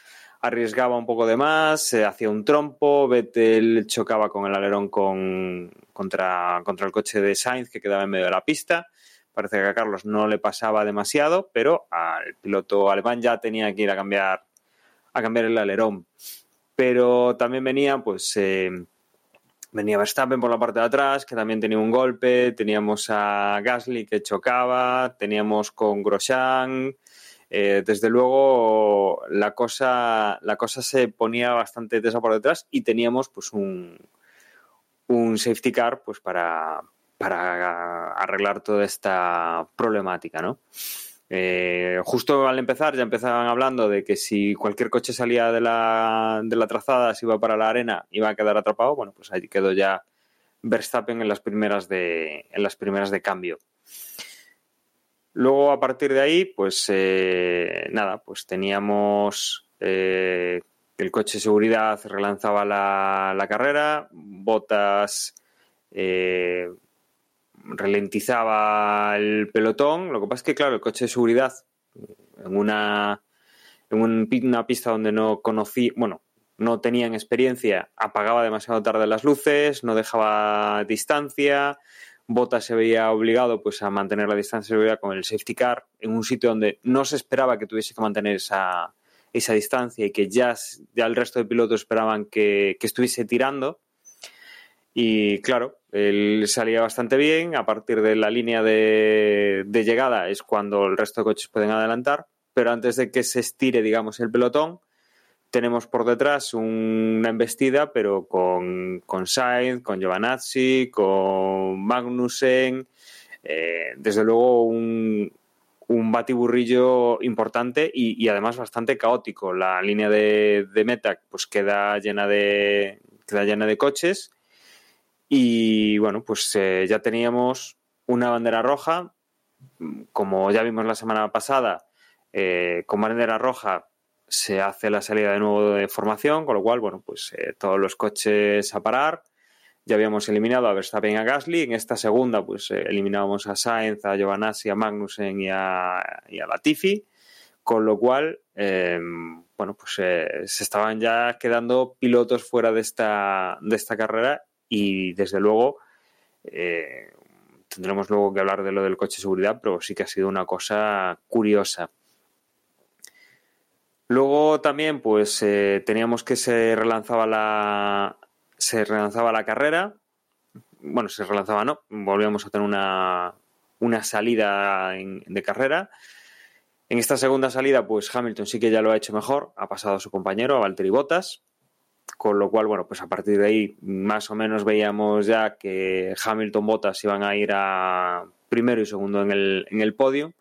arriesgaba un poco de más, hacía un trompo, Vettel chocaba con el alerón con, contra, contra el coche de Sainz que quedaba en medio de la pista. Parece que a Carlos no le pasaba demasiado, pero al piloto alemán ya tenía que ir a cambiar, a cambiar el alerón. Pero también venía, pues, eh, venía Verstappen por la parte de atrás, que también tenía un golpe, teníamos a Gasly que chocaba, teníamos con Grosjean. Eh, desde luego la cosa, la cosa se ponía bastante tesa por detrás y teníamos pues un, un safety car pues para, para arreglar toda esta problemática, ¿no? Eh, justo al empezar ya empezaban hablando de que si cualquier coche salía de la, de la trazada, se iba para la arena, iba a quedar atrapado. Bueno, pues ahí quedó ya Verstappen en las primeras de, en las primeras de cambio. Luego, a partir de ahí, pues eh, nada, pues teníamos eh, el coche de seguridad relanzaba la, la carrera, Botas eh, ralentizaba el pelotón. Lo que pasa es que, claro, el coche de seguridad en una, en una pista donde no conocí, bueno, no tenían experiencia, apagaba demasiado tarde las luces, no dejaba distancia. Bota se veía obligado pues a mantener la distancia de seguridad con el safety car en un sitio donde no se esperaba que tuviese que mantener esa, esa distancia y que ya, ya el resto de pilotos esperaban que, que estuviese tirando. Y claro, él salía bastante bien. A partir de la línea de, de, llegada es cuando el resto de coches pueden adelantar. Pero antes de que se estire, digamos, el pelotón, tenemos por detrás una embestida, pero con, con Sainz, con Giovanazzi, con Magnussen. Eh, desde luego, un, un batiburrillo importante y, y, además bastante caótico. La línea de, de meta pues queda llena de, queda llena de coches y bueno, pues eh, ya teníamos una bandera roja. Como ya vimos la semana pasada, eh, con bandera roja se hace la salida de nuevo de formación, con lo cual, bueno, pues eh, todos los coches a parar. Ya habíamos eliminado a Verstappen y a Gasly. En esta segunda, pues eh, eliminábamos a Sainz, a Giovanazzi, a Magnussen y a, y a Latifi. Con lo cual, eh, bueno, pues se estaban ya quedando pilotos fuera de esta, de esta carrera y desde luego eh, tendremos luego que hablar de lo del coche de seguridad, pero sí que ha sido una cosa curiosa. Luego también, pues eh, teníamos que se relanzaba la se relanzaba la carrera. Bueno, se relanzaba no, volvíamos a tener una, una salida de carrera. En esta segunda salida, pues Hamilton sí que ya lo ha hecho mejor, ha pasado a su compañero, a Valtteri Bottas, con lo cual, bueno, pues a partir de ahí más o menos veíamos ya que Hamilton Bottas iban a ir a primero y segundo en el, en el podio.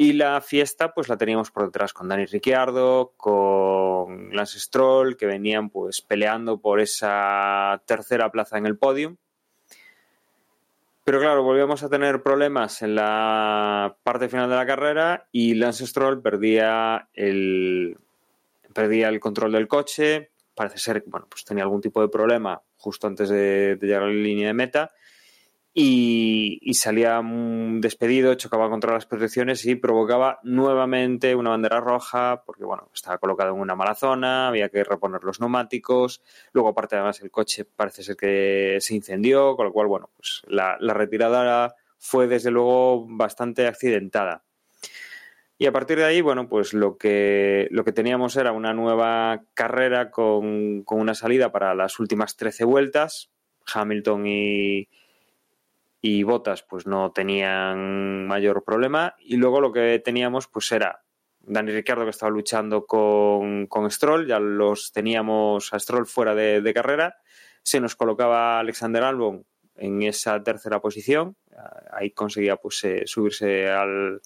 Y la fiesta, pues la teníamos por detrás con Dani Ricciardo, con Lance Stroll, que venían pues peleando por esa tercera plaza en el podio. Pero claro, volvíamos a tener problemas en la parte final de la carrera y Lance Stroll perdía el, perdía el control del coche, parece ser que bueno, pues tenía algún tipo de problema justo antes de, de llegar a la línea de meta y, y, salía despedido, chocaba contra las protecciones y provocaba nuevamente una bandera roja porque bueno, estaba colocado en una mala zona, había que reponer los neumáticos, luego aparte además el coche parece ser que se incendió, con lo cual bueno, pues la, retirada fue desde luego bastante accidentada. Y a partir de ahí, bueno, pues lo que, lo que teníamos era una nueva carrera con, con una salida para las últimas 13 vueltas. Hamilton y, y Botas pues no tenían mayor problema. Y luego lo que teníamos pues era Dani Ricciardo que estaba luchando con, con Stroll, ya los teníamos a Stroll fuera de, carrera. Se nos colocaba Alexander Albon en esa tercera posición. Ahí conseguía pues eh, subirse al,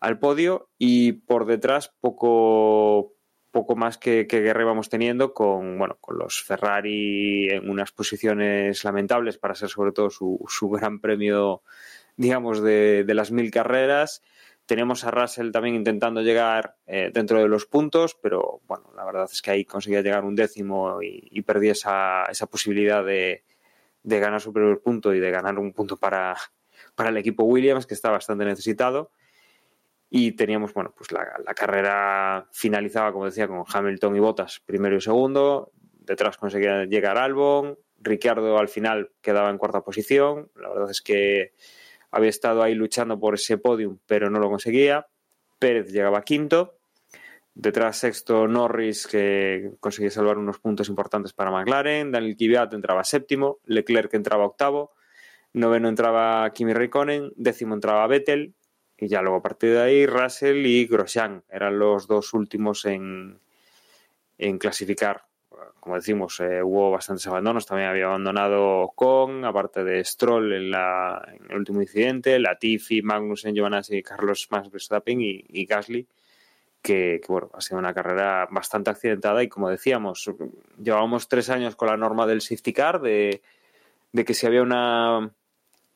al podio y por detrás poco poco más que, que guerra íbamos teniendo con bueno con los Ferrari en unas posiciones lamentables para ser sobre todo su, su gran premio digamos de, de, las mil carreras. Tenemos a Russell también intentando llegar eh, dentro de los puntos pero bueno la verdad es que ahí conseguía llegar un décimo y, y perdí esa, esa posibilidad de, de ganar su primer punto y de ganar un punto para, para el equipo Williams que está bastante necesitado y teníamos, bueno, pues la, carrera finalizaba, como decía, con Hamilton y Bottas primero y segundo, detrás conseguía llegar Albon, Ricciardo al final quedaba en cuarta posición, la verdad es que había estado ahí luchando por ese podium, pero no lo conseguía, Pérez llegaba quinto, Detrás sexto Norris, que conseguía salvar unos puntos importantes para McLaren. Daniel Kvyat entraba séptimo. Leclerc entraba octavo. Noveno entraba Kimi Raikkonen. Décimo entraba Vettel. Y ya luego a partir de ahí Russell y Grosjean eran los dos últimos en, en clasificar. Como decimos, eh, hubo bastantes abandonos. También había abandonado Kong, aparte de Stroll en, la, en el último incidente, Latifi, Magnussen, Giovanazzi, Carlos Max Verstappen y, Gasly que, que, bueno, ha sido una carrera bastante accidentada y como decíamos, llevábamos tres años con la norma del safety car, de, de que si había una,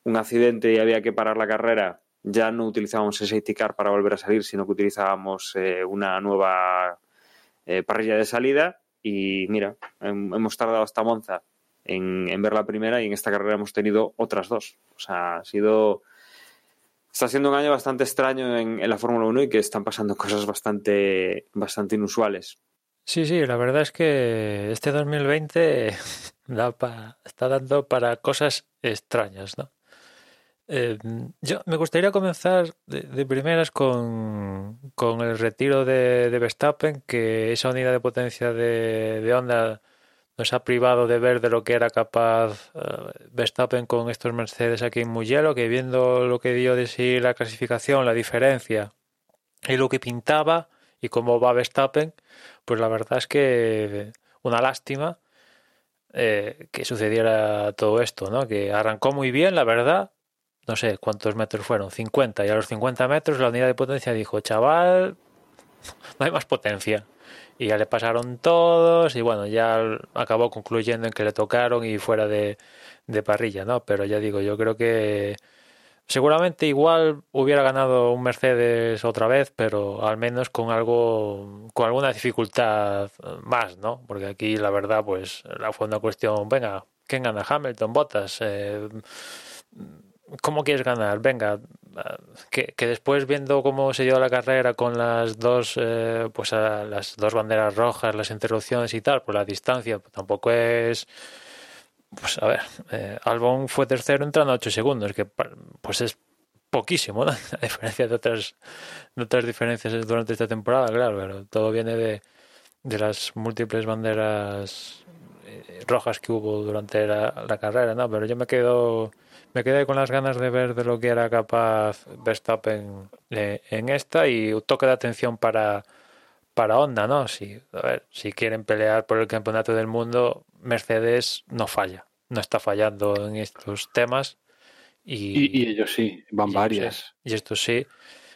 un accidente y había que parar la carrera, ya no utilizábamos el safety car para volver a salir, sino que utilizábamos eh, una nueva eh, parrilla de salida y mira, hemos tardado hasta Monza en, ver la primera y en esta carrera hemos tenido otras dos. O sea, ha sido está siendo un año bastante extraño en, en la Fórmula 1 y que están pasando cosas bastante, bastante inusuales. Sí, sí, la verdad es que este 2020 da pa, está dando para cosas extrañas, ¿no? Eh, yo me gustaría comenzar de, primeras con, con, el retiro de, de, Verstappen, que esa unidad de potencia de, de Honda nos ha privado de ver de lo que era capaz uh, Verstappen con estos Mercedes aquí en Mugello, que viendo lo que dio de sí la clasificación, la diferencia y lo que pintaba y cómo va Verstappen, pues la verdad es que una lástima eh, que sucediera todo esto, ¿no? Que arrancó muy bien, la verdad, no sé cuántos metros fueron, 50, y a los 50 metros la unidad de potencia dijo, chaval, no hay más potencia y ya le pasaron todos y bueno, ya acabó concluyendo en que le tocaron y fuera de, parrilla, ¿no? Pero ya digo, yo creo que seguramente igual hubiera ganado un Mercedes otra vez, pero al menos con algo, con alguna dificultad más, ¿no? Porque aquí la verdad, pues, fue una cuestión, venga, ¿quién gana? Hamilton, Bottas, eh, ¿cómo quieres ganar? Venga, que, que, después viendo cómo se dio la carrera con las dos eh, pues las dos banderas rojas, las interrupciones y tal, por la distancia, pues tampoco es pues a ver, eh, Albon fue tercero entrando a 8 segundos, que pues es poquísimo, ¿no? A diferencia de otras, de otras diferencias durante esta temporada, claro, pero todo viene de, de las múltiples banderas eh, rojas que hubo durante la carrera, ¿no? Pero yo me quedo me quedé con las ganas de ver de lo que era capaz Verstappen en esta y un toque de atención para, para Honda, ¿no? Si, a ver, si quieren pelear por el campeonato del mundo, Mercedes no falla, no está fallando en estos temas. Y, y, y ellos sí, van y varias. Y esto sí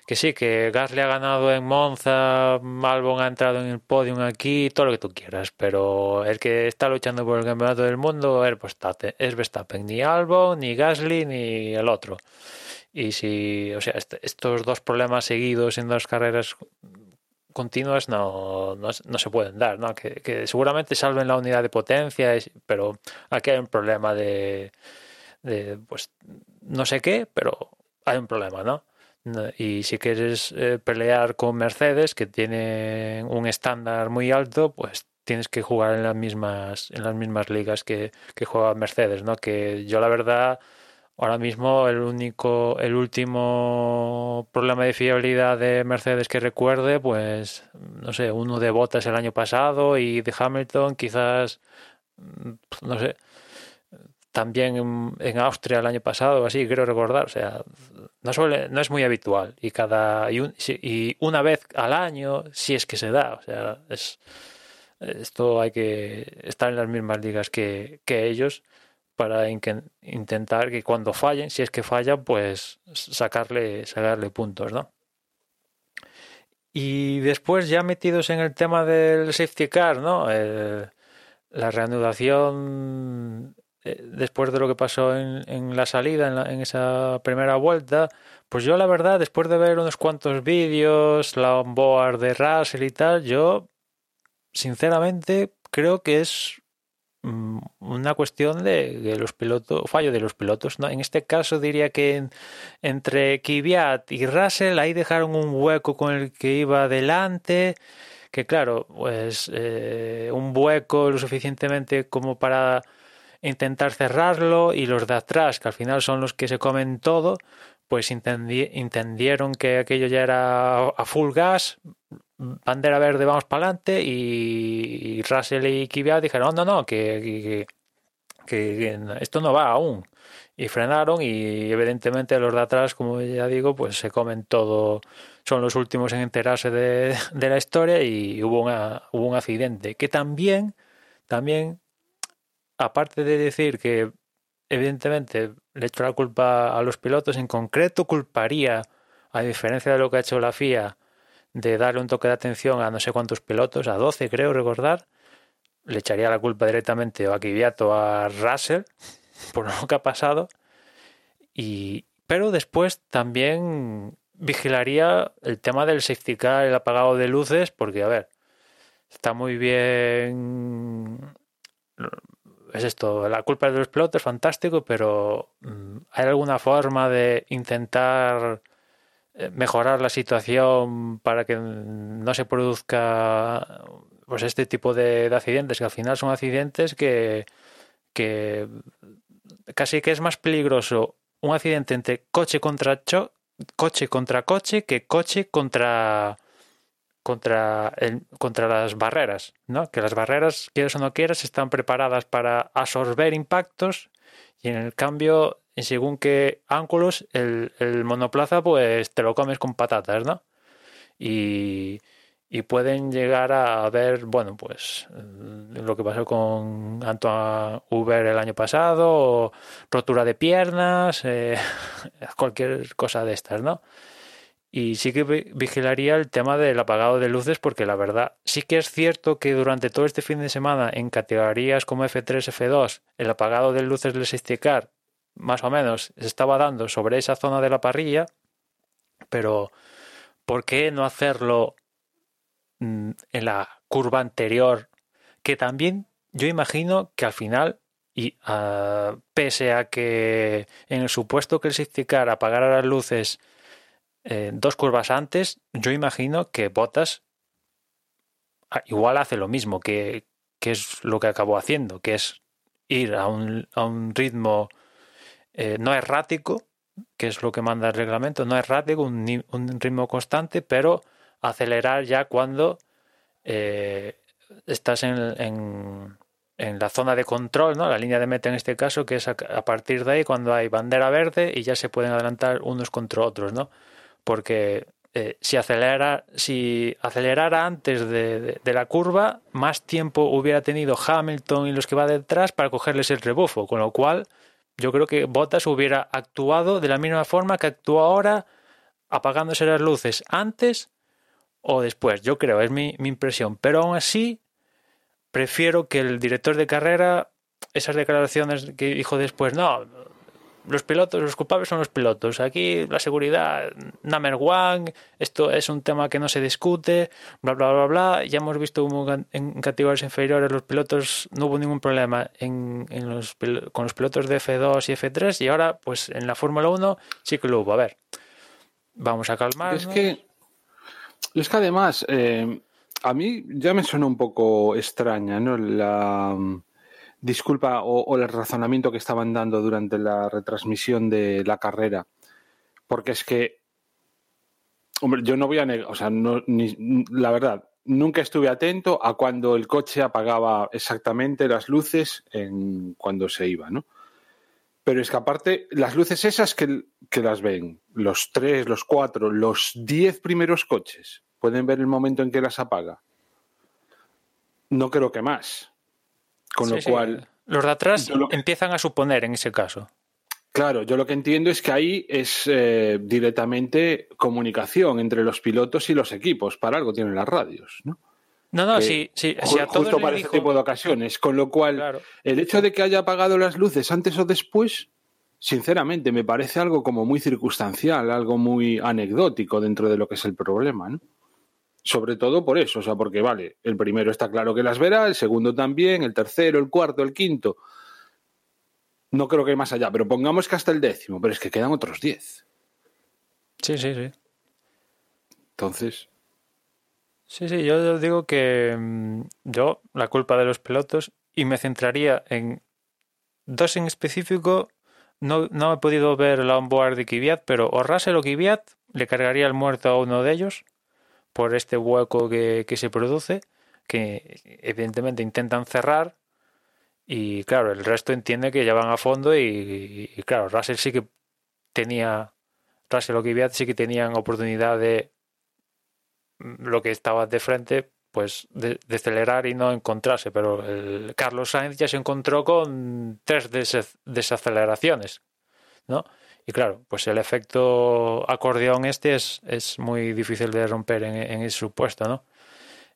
que sí, que Gasly ha ganado en Monza, Albon ha entrado en el podium aquí, todo lo que tú quieras, pero el que está luchando por el campeonato del mundo es Verstappen, ni Albon, ni Gasly, ni el otro. Y si, o sea, est estos dos problemas seguidos en dos carreras continuas no, no, no se pueden dar, ¿no? Que, que, seguramente salven la unidad de potencia, pero aquí hay un problema de, de, pues, no sé qué, pero hay un problema, ¿no? Y si quieres eh, pelear con Mercedes, que tiene un estándar muy alto, pues tienes que jugar en las mismas, en las mismas ligas que, que juega Mercedes, ¿no? Que yo la verdad, ahora mismo el único, el último problema de fiabilidad de Mercedes que recuerde, pues, no sé, uno de Bottas el año pasado y de Hamilton quizás, no sé, también en, Austria el año pasado, así quiero recordar, o sea, no, suele, no es muy habitual y cada y, un, y, una vez al año si es que se da, o sea, es esto hay que estar en las mismas ligas que, que ellos para in, intentar que cuando fallen, si es que fallan, pues sacarle sacarle puntos, ¿no? Y después ya metidos en el tema del safety car, ¿no? El, la reanudación eh, después de lo que pasó en, la salida, en, esa primera vuelta, pues yo la verdad, después de ver unos cuantos vídeos, la onboard de Russell y tal, yo sinceramente creo que es mm, una cuestión de, los pilotos, fallo de los pilotos, ¿no? En este caso diría que en, entre Kvyat y Russell ahí dejaron un hueco con el que iba adelante, que claro, pues eh, un hueco lo suficientemente como para intentar cerrarlo y los de atrás, que al final son los que se comen todo, pues entendieron que aquello ya era a full gas, bandera verde, vamos para adelante, y, Russell y Kvyat dijeron, no, no, no, que, esto no va aún. Y frenaron y evidentemente los de atrás, como ya digo, pues se comen todo, son los últimos en enterarse de, de la historia y hubo, una, hubo un accidente que también, también, aparte de decir que evidentemente le echo la culpa a los pilotos, en concreto culparía, a diferencia de lo que ha hecho la FIA, de darle un toque de atención a no sé cuántos pilotos, a 12 creo recordar, le echaría la culpa directamente a Kvyat o a Russell por lo que ha pasado. Y, pero después también vigilaría el tema del safety car, el apagado de luces, porque a ver, está muy bien. Es esto, la culpa de los pilotos, fantástico, pero mm, ¿hay alguna forma de intentar eh, mejorar la situación para que no se produzca pues este tipo de, accidentes, que al final son accidentes que, que casi que es más peligroso un accidente entre coche contra coche contra coche que coche contra contra el, contra las barreras, ¿no? Que las barreras, quieras o no quieras, están preparadas para absorber impactos y en el cambio según qué ángulos, el, monoplaza pues te lo comes con patatas, ¿no? Y, pueden llegar a ver, bueno, pues lo que pasó con Antoine Uber el año pasado, rotura de piernas, eh, cualquier cosa de estas, ¿no? Y sí que vigilaría el tema del apagado de luces porque la verdad sí que es cierto que durante todo este fin de semana en categorías como F3, F2, el apagado de luces del safety car más o menos se estaba dando sobre esa zona de la parrilla, pero ¿por qué no hacerlo mm, en la curva anterior? Que también yo imagino que al final, y uh, pese a que en el supuesto que el safety car apagara las luces eh, dos curvas antes, yo imagino que Bottas ah, igual hace lo mismo, que, que es lo que acabó haciendo, que es ir a un, a un ritmo eh, no errático, que es lo que manda el reglamento, no errático, un, un ritmo constante, pero acelerar ya cuando eh, estás en, en, en, la zona de control, ¿no? la línea de meta en este caso, que es a, partir de ahí cuando hay bandera verde y ya se pueden adelantar unos contra otros, ¿no? Porque eh, si, acelera, si acelerara antes de, la curva, más tiempo hubiera tenido Hamilton y los que va detrás para cogerles el rebufo, con lo cual yo creo que Bottas hubiera actuado de la misma forma que actuó ahora, apagándose las luces antes o después. Yo creo, es mi, mi impresión. Pero aún así, prefiero que el director de carrera, esas declaraciones que dijo después, no, los pilotos, los culpables son los pilotos. Aquí la seguridad, number one, esto es un tema que no se discute, bla, bla, bla, bla. Ya hemos visto en categorías inferiores los pilotos, no hubo ningún problema en, con los pilotos de F2 y F3 y ahora, pues en la Fórmula 1 sí que lo hubo. A ver, vamos a calmar. Es que, es que además, eh, a mí ya me suena un poco extraña, ¿no? La disculpa o, el razonamiento que estaban dando durante la retransmisión de la carrera. Porque es que, hombre, yo no voy a negar, o sea, no, ni, la verdad, nunca estuve atento a cuando el coche apagaba exactamente las luces en cuando se iba, ¿no? Pero es que aparte, las luces esas que, que las ven, los tres, los cuatro, los diez primeros coches, pueden ver el momento en que las apaga. No creo que más. Con lo cual. Los de atrás empiezan a suponer en ese caso. Claro, yo lo que entiendo es que ahí es eh, directamente comunicación entre los pilotos y los equipos. Para algo tienen las radios, ¿no? No, no, sí, sí, a Justo para ese tipo de ocasiones. Con lo cual, el hecho de que haya apagado las luces antes o después, sinceramente, me parece algo como muy circunstancial, algo muy anecdótico dentro de lo que es el problema, ¿no? Sobre todo por eso, o sea, porque vale, el primero está claro que las verá, el segundo también, el tercero, el cuarto, el quinto. No creo que hay más allá, pero pongamos que hasta el décimo, pero es que quedan otros diez. Sí, sí, sí. Entonces. Sí, sí, yo digo que mm, yo, la culpa de los pilotos, y me centraría en dos en específico. No, no he podido ver la onboard de Kvyat, pero o Russell o Kvyat le cargaría el muerto a uno de ellos por este hueco que, que se produce, que evidentemente intentan cerrar y claro, el resto entiende que ya van a fondo y, claro, Russell sí que tenía, Russell o Kvyat sí que tenían oportunidad de mm, lo que estaba de frente, pues de, acelerar y no encontrarse, pero el Carlos Sainz ya se encontró con tres des desaceleraciones, ¿no? Y claro, pues el efecto acordeón este es, es muy difícil de romper en, en ese supuesto, ¿no?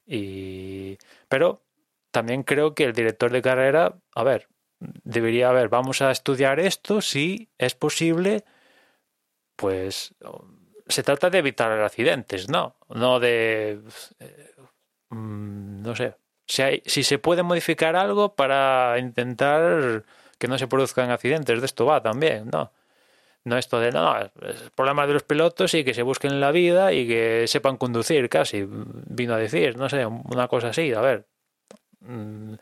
Y, pero también creo que el director de carrera, a ver, debería, haber vamos a estudiar esto, si es posible, pues se trata de evitar accidentes, ¿no? No de, eh, no sé, si, hay, si se puede modificar algo para intentar que no se produzcan accidentes, de esto va también, ¿no? No esto de, no, es problema de los pilotos y que se busquen la vida y que sepan conducir casi, vino a decir, no sé, una cosa así, a ver, Mm,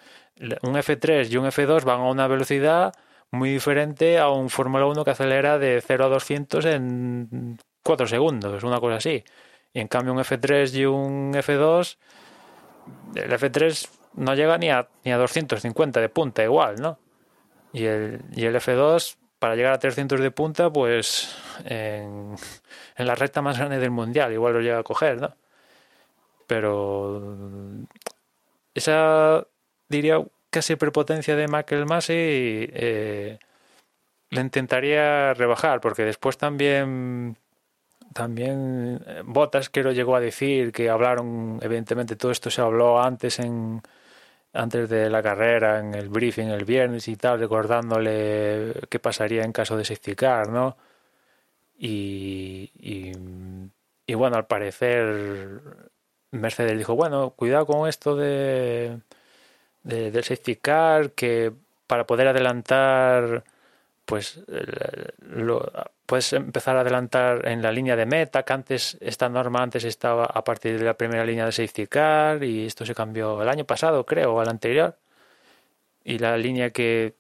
un F3 y un F2 van a una velocidad muy diferente a un Fórmula 1 que acelera de 0 a 200 en 4 segundos, una cosa así. Y en cambio un F3 y un F2, el F3 no llega ni a, ni a 250 de punta igual, ¿no? Y el F2, para llegar a 300 de punta, pues en, la recta más grande del mundial, igual lo llega a coger, ¿no? Pero esa, diría, casi prepotencia de Michael Massey eh, le intentaría rebajar, porque después también también eh, Botas que lo llegó a decir que hablaron evidentemente todo esto se habló antes en antes de la carrera en el briefing el viernes y tal recordándole qué pasaría en caso de safety no y, y, bueno al parecer Mercedes dijo, bueno, cuidado con esto de, de del safety que para poder adelantar, pues lo, puedes empezar a adelantar en la línea de meta, que antes esta norma antes estaba a partir de la primera línea de safety car y esto se cambió el año pasado, creo, o al anterior. Y la línea que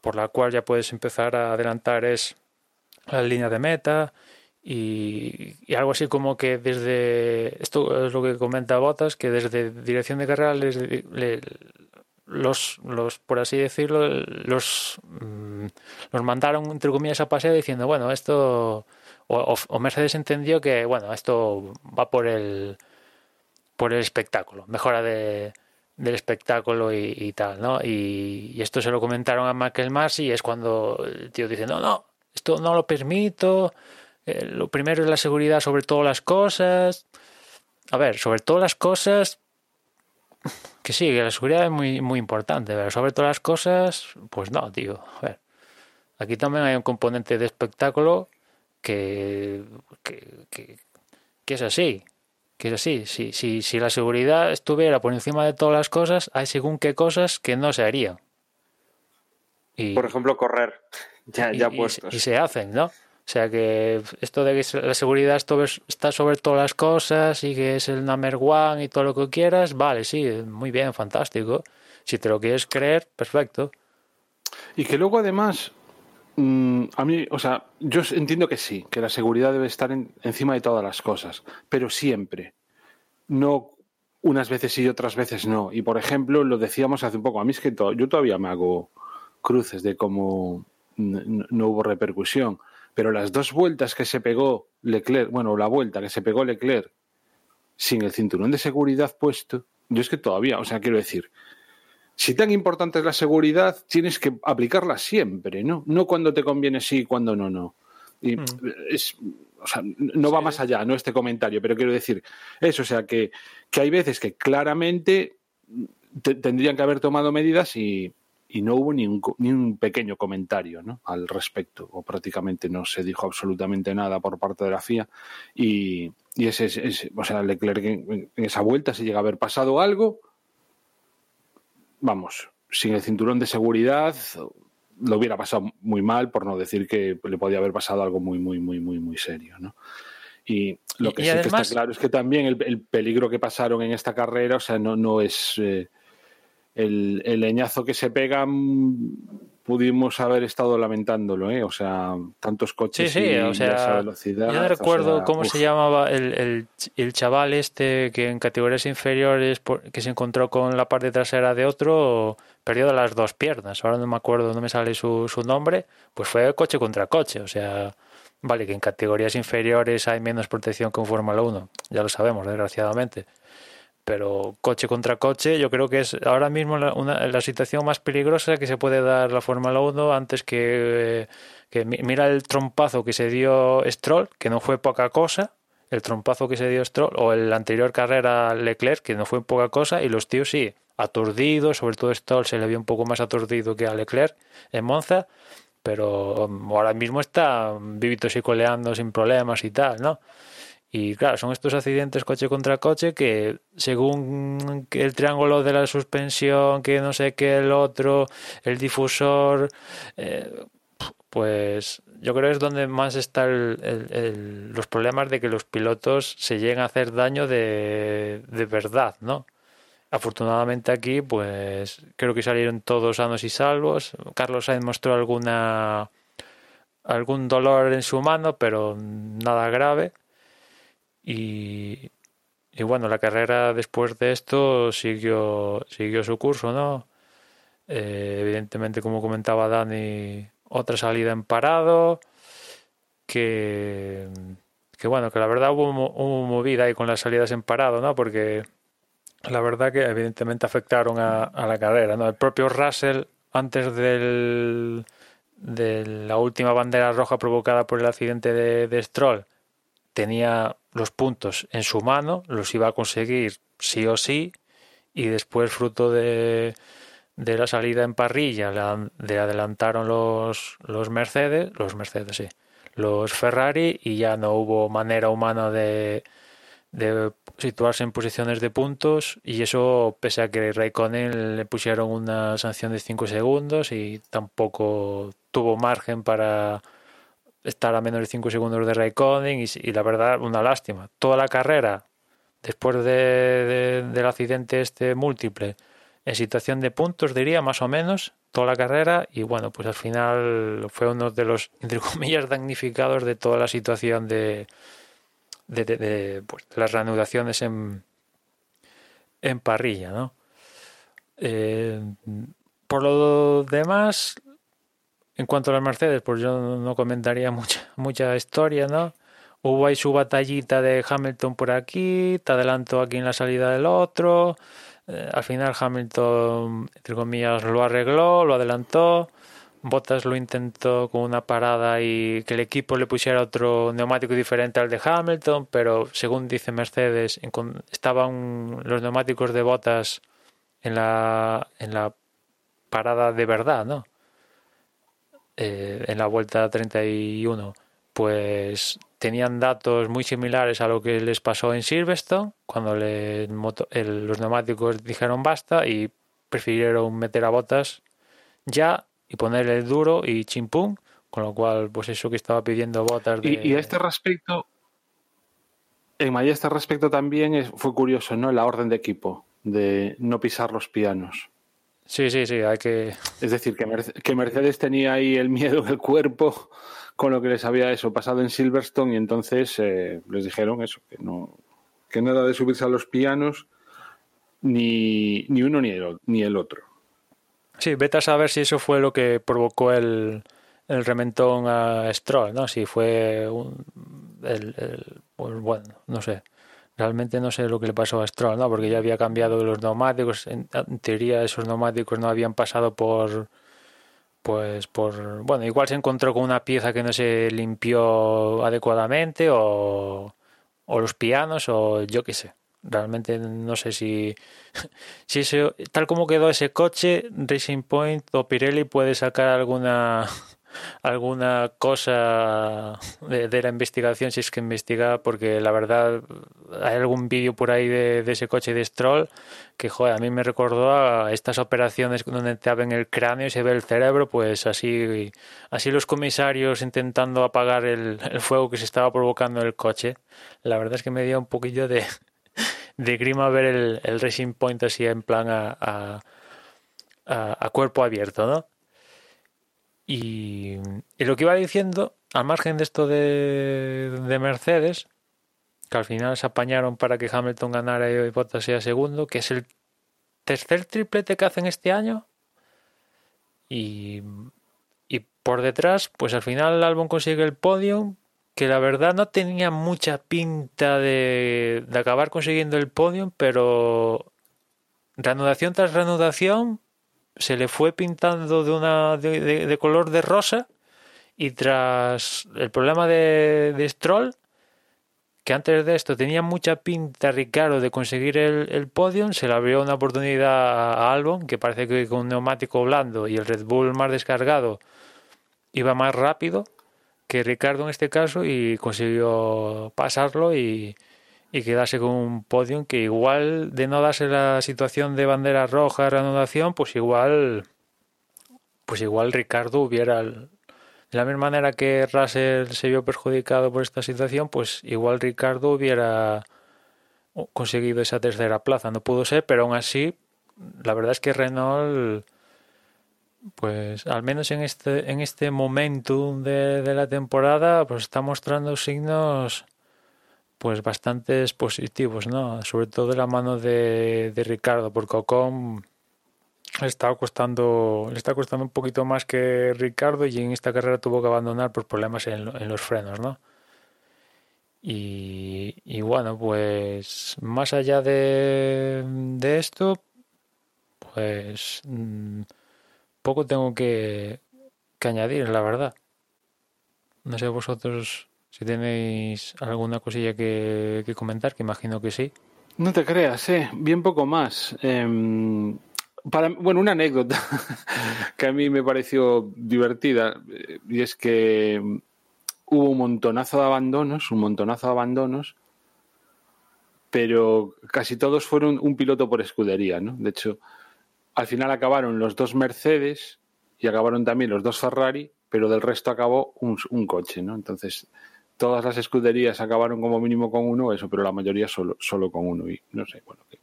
por la cual ya puedes empezar a adelantar es la línea de meta y, algo así como que desde, esto es lo que comenta Botas, que desde dirección de carrera les, los, los, por así decirlo, los, mm, los mandaron entre comillas a paseo diciendo, bueno, esto, o, Mercedes entendió que, bueno, esto va por el, por el espectáculo, mejora de, del espectáculo y, tal, ¿no? Y, y, esto se lo comentaron a Michael Masi y es cuando el tío dice, no, no, esto no lo permito, eh, lo primero es la seguridad sobre todas las cosas. A ver, sobre todas las cosas, que sí, que la seguridad es muy, muy importante, pero sobre todas las cosas, pues no, tío. A ver, aquí también hay un componente de espectáculo que, que, que, que es así. Que es así. Si, si, si la seguridad estuviera por encima de todas las cosas, hay según qué cosas que no se harían. Y, por ejemplo, correr. Ya, ya y, puestos. Y, y se hacen, ¿no? O sea que esto de que la seguridad está sobre todas las cosas y que es el number one y todo lo que quieras, vale, sí, muy bien, fantástico. Si te lo quieres creer, perfecto. Y que luego además, mmm, a mí, o sea, yo entiendo que sí, que la seguridad debe estar en, encima de todas las cosas, pero siempre. No unas veces sí y otras veces no. Y por ejemplo, lo decíamos hace un poco, a mí es que yo todavía me hago cruces de cómo no hubo repercusión pero las dos vueltas que se pegó Leclerc, bueno, la vuelta que se pegó Leclerc sin el cinturón de seguridad puesto, yo es que todavía, o sea, quiero decir, si tan importante es la seguridad, tienes que aplicarla siempre, ¿no? No cuando te conviene sí y cuando no, no. Y mm. es, o sea, no va más allá, no este comentario, pero quiero decir eso, o sea, que, que hay veces que claramente te, tendrían que haber tomado medidas y, y no hubo ni un, ni un pequeño comentario ¿no? al respecto, o prácticamente no se dijo absolutamente nada por parte de la FIA. Y, y ese, ese, o sea, Leclerc en, en esa vuelta, si llega a haber pasado algo, vamos, sin el cinturón de seguridad lo hubiera pasado muy mal, por no decir que le podía haber pasado algo muy, muy, muy, muy, muy serio, ¿no? Y lo que y sí además... que está claro es que también el, el, peligro que pasaron en esta carrera, o sea, no, no es eh, el, el, leñazo que se pegan, pudimos haber estado lamentándolo, ¿eh? O sea, tantos coches sí, sí, y o sea, esa velocidad. Yo no o recuerdo sea, cómo uf. se llamaba el, el, el chaval este que en categorías inferiores por- que se encontró con la parte trasera de otro, perdió de las dos piernas. Ahora no me acuerdo, no me sale su, su nombre. Pues fue coche contra coche. O sea, vale, que en categorías inferiores hay menos protección que en Fórmula 1. Ya lo sabemos, desgraciadamente. Pero coche contra coche, yo creo que es ahora mismo la, situación más peligrosa que se puede dar la Fórmula 1 antes que, que mi- mira el trompazo que se dio Stroll, que no fue poca cosa, el trompazo que se dio Stroll, o el anterior carrera Leclerc, que no fue poca cosa, y los tíos sí, aturdidos, sobre todo Stroll se le vio un poco más aturdido que a Leclerc en Monza, pero ahora mismo está vivitos y coleando sin problemas y tal, ¿no? Y claro, son estos accidentes coche contra coche que según el triángulo de la suspensión, que no sé qué, el otro, el difusor, eh, pues yo creo que es donde más está el- el- el- los problemas de que los pilotos se lleguen a hacer daño de, de verdad, ¿no? Afortunadamente aquí, pues creo que salieron todos sanos y salvos. Carlos Sainz mostró alguna algún dolor en su mano, pero nada grave. Y, y bueno, la carrera después de esto siguió, siguió su curso, ¿no? Eh, evidentemente, como comentaba Dani, otra salida en parado, que, que bueno, que la verdad hubo, hubo movida ahí con las salidas en parado, ¿no? Porque la verdad que evidentemente afectaron a, a la carrera, ¿no? El propio Russell, antes del, de la última bandera roja provocada por el accidente de, de Stroll, tenía los puntos en su mano, los iba a conseguir sí o sí, y después, fruto de, de la salida en parrilla, la- le adelantaron los, los Mercedes, los Mercedes, sí, los Ferrari, y ya no hubo manera humana de, de situarse en posiciones de puntos, y eso, pese a que Raikkonen le pusieron una sanción de 5 segundos y tampoco tuvo margen para estar a menos de 5 segundos de Raikkonen y, y la verdad una lástima. Toda la carrera después de, de- del accidente este múltiple en situación de puntos diría más o menos toda la carrera y bueno pues al final fue uno de los entre comillas damnificados de toda la situación de de, de- pues, las reanudaciones en en parrilla ¿no? Eh, por lo demás en cuanto a las Mercedes, pues yo no comentaría mucha, mucha historia, ¿no? Hubo ahí su batallita de Hamilton por aquí, te adelantó aquí en la salida del otro. eh, al final Hamilton, entre comillas, lo arregló, lo adelantó. Bottas lo intentó con una parada y que el equipo le pusiera otro neumático diferente al de Hamilton, pero según dice Mercedes, estaban los neumáticos de Bottas en la, en la parada de verdad, ¿no? Eh, en la vuelta 31, pues tenían datos muy similares a lo que les pasó en Silverstone, cuando le- el moto- el- los neumáticos dijeron basta y prefirieron meter a botas ya y ponerle el duro y chimpum, con lo cual, pues eso que estaba pidiendo botas de... Y, y a este respecto, en a este respecto también es- fue curioso, ¿no? La orden de equipo de no pisar los pianos. Sí, sí, sí, hay que... Es decir, que, Merce- que Mercedes tenía ahí el miedo en el cuerpo con lo que les había eso pasado en Silverstone y entonces eh, les dijeron eso, que no que nada de subirse a los pianos ni, ni uno ni el, ni el otro. Sí, vete a saber si eso fue lo que provocó el, el rementón a Stroll, ¿no? Si fue un, el, el- pues bueno, no sé. Realmente no sé lo que le pasó a Stroll, ¿no? Porque ya había cambiado los neumáticos. En, teoría esos neumáticos no habían pasado por pues por bueno, igual se encontró con una pieza que no se limpió adecuadamente o o los pianos o yo qué sé. Realmente no sé si si ese, tal como quedó ese coche, Racing Point o Pirelli puede sacar alguna alguna cosa de, la investigación si es que investiga porque la verdad hay algún vídeo por ahí de, ese coche de Stroll que joder, a mí me recordó a estas operaciones donde te abren el cráneo y se ve el cerebro pues así así los comisarios intentando apagar el, fuego que se estaba provocando en el coche la verdad es que me dio un poquillo de de grima ver el, el Racing Point así en plan a- a cuerpo abierto, ¿no? Y, y lo que iba diciendo, al margen de esto de, de Mercedes, que al final se apañaron para que Hamilton ganara y Bottas sea segundo, que es el tercer triplete que hacen este año. Y, y por detrás, pues al final Albon consigue el podio, que la verdad no tenía mucha pinta de, de acabar consiguiendo el podio, pero reanudación tras reanudación se le fue pintando de una de, color de rosa y tras el problema de, de, Stroll que antes de esto tenía mucha pinta Ricardo de conseguir el, el podium se le abrió una oportunidad a Albon que parece que con un neumático blando y el Red Bull más descargado iba más rápido que Ricardo en este caso y consiguió pasarlo y, y quedarse con un podium que igual de no darse la situación de bandera roja, reanudación, pues igual pues igual Ricardo hubiera de la misma manera que Russell se vio perjudicado por esta situación, pues igual Ricardo hubiera conseguido esa tercera plaza. No pudo ser, pero aún así, la verdad es que Renault, pues al menos en este, en este momento de, de la temporada, pues está mostrando signos pues bastantes positivos, ¿no? Sobre todo de la mano de, de Ricardo, porque Ocon le está costando, le está costando un poquito más que Ricardo y en esta carrera tuvo que abandonar por problemas en, en los frenos, ¿no? Y, bueno, pues más allá de, de esto, pues mmm, poco tengo que, que añadir, la verdad. No sé vosotros si tenéis alguna cosilla que, que, comentar, que imagino que sí. No te creas, eh. bien poco más. Eh, para, bueno, una anécdota que a mí me pareció divertida y es que hubo un montonazo de abandonos, un montonazo de abandonos, pero casi todos fueron un piloto por escudería, ¿no? De hecho, al final acabaron los dos Mercedes y acabaron también los dos Ferrari, pero del resto acabó un, un coche, ¿no? Entonces, todas las escuderías acabaron como mínimo con uno, eso, pero la mayoría solo, solo con uno. Y no sé, bueno, que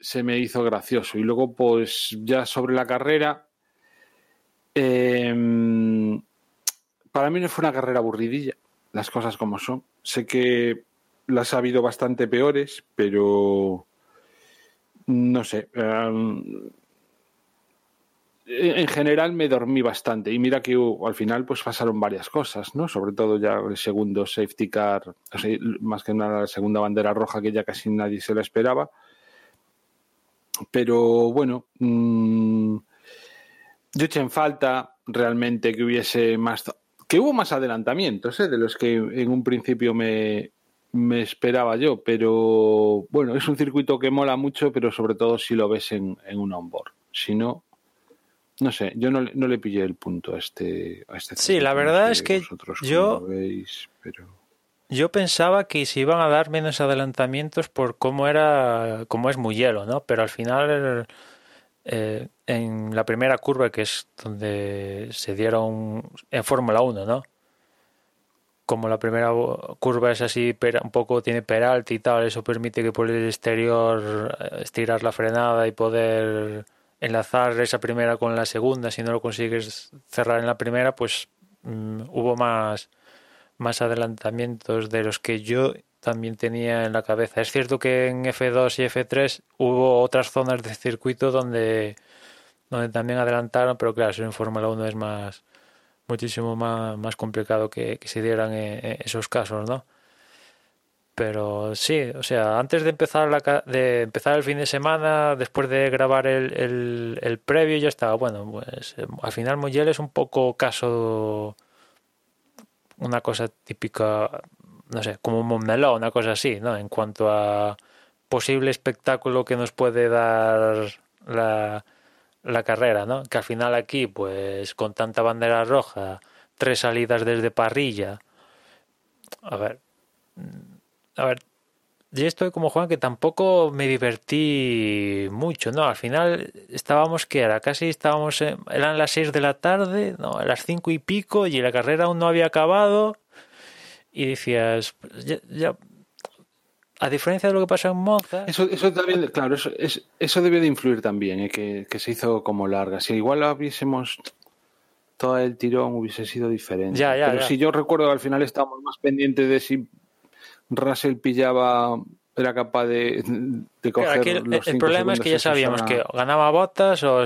se me hizo gracioso. Y luego, pues ya sobre la carrera, eh, para mí no fue una carrera aburridilla, las cosas como son. Sé que las ha habido bastante peores, pero no sé. Um, en general me dormí bastante y mira que al final pues pasaron varias cosas, ¿no? Sobre todo ya el segundo safety car, o sea, más que nada la segunda bandera roja que ya casi nadie se la esperaba. Pero bueno, mmm, yo eché en falta realmente que hubiese más, que hubo más adelantamientos ¿eh? de los que en un principio me, me esperaba yo, pero bueno, es un circuito que mola mucho, pero sobre todo si lo ves en, en un onboard. Si no, no sé, yo no, no, le pillé el punto a este. A este sí, la verdad es que yo. Veis, pero... Yo pensaba que se iban a dar menos adelantamientos por cómo era, cómo es muy hielo, ¿no? Pero al final, eh, en la primera curva, que es donde se dieron en Fórmula 1, ¿no? Como la primera curva es así, un poco tiene peralte y tal, eso permite que por el exterior eh, estirar la frenada y poder enlazar esa primera con la segunda, si no lo consigues cerrar en la primera, pues um, hubo más, más adelantamientos de los que yo también tenía en la cabeza. Es cierto que en F2 y F3 hubo otras zonas de circuito donde, donde también adelantaron, pero claro, eso en Fórmula 1 es más muchísimo más, más complicado que, que se dieran en, en esos casos, ¿no? Pero sí, o sea, antes de empezar, la, de empezar el fin de semana, después de grabar el, el, previo, ya estaba, bueno, pues al final Muyel es un poco caso, una cosa típica, no sé, como un una cosa así, ¿no? En cuanto a posible espectáculo que nos puede dar la, la carrera, ¿no? Que al final aquí, pues con tanta bandera roja, tres salidas desde parrilla, a ver a ver, yo estoy como Juan que tampoco me divertí mucho, ¿no? Al final estábamos que era casi estábamos en, eran las seis de la tarde, no, a las cinco y pico y la carrera aún no había acabado y decías, ya, ya a diferencia de lo que pasó en Monza. Eso, eso también, claro, eso, es, eso debió de influir también, ¿eh? que, que, se hizo como larga. Si igual lo hubiésemos todo el tirón hubiese sido diferente. Ya, ya, Pero ya. si yo recuerdo que al final estábamos más pendientes de si Russell pillaba, era capaz de, de coger el, los el problema es que ya sabíamos que ganaba Bottas o,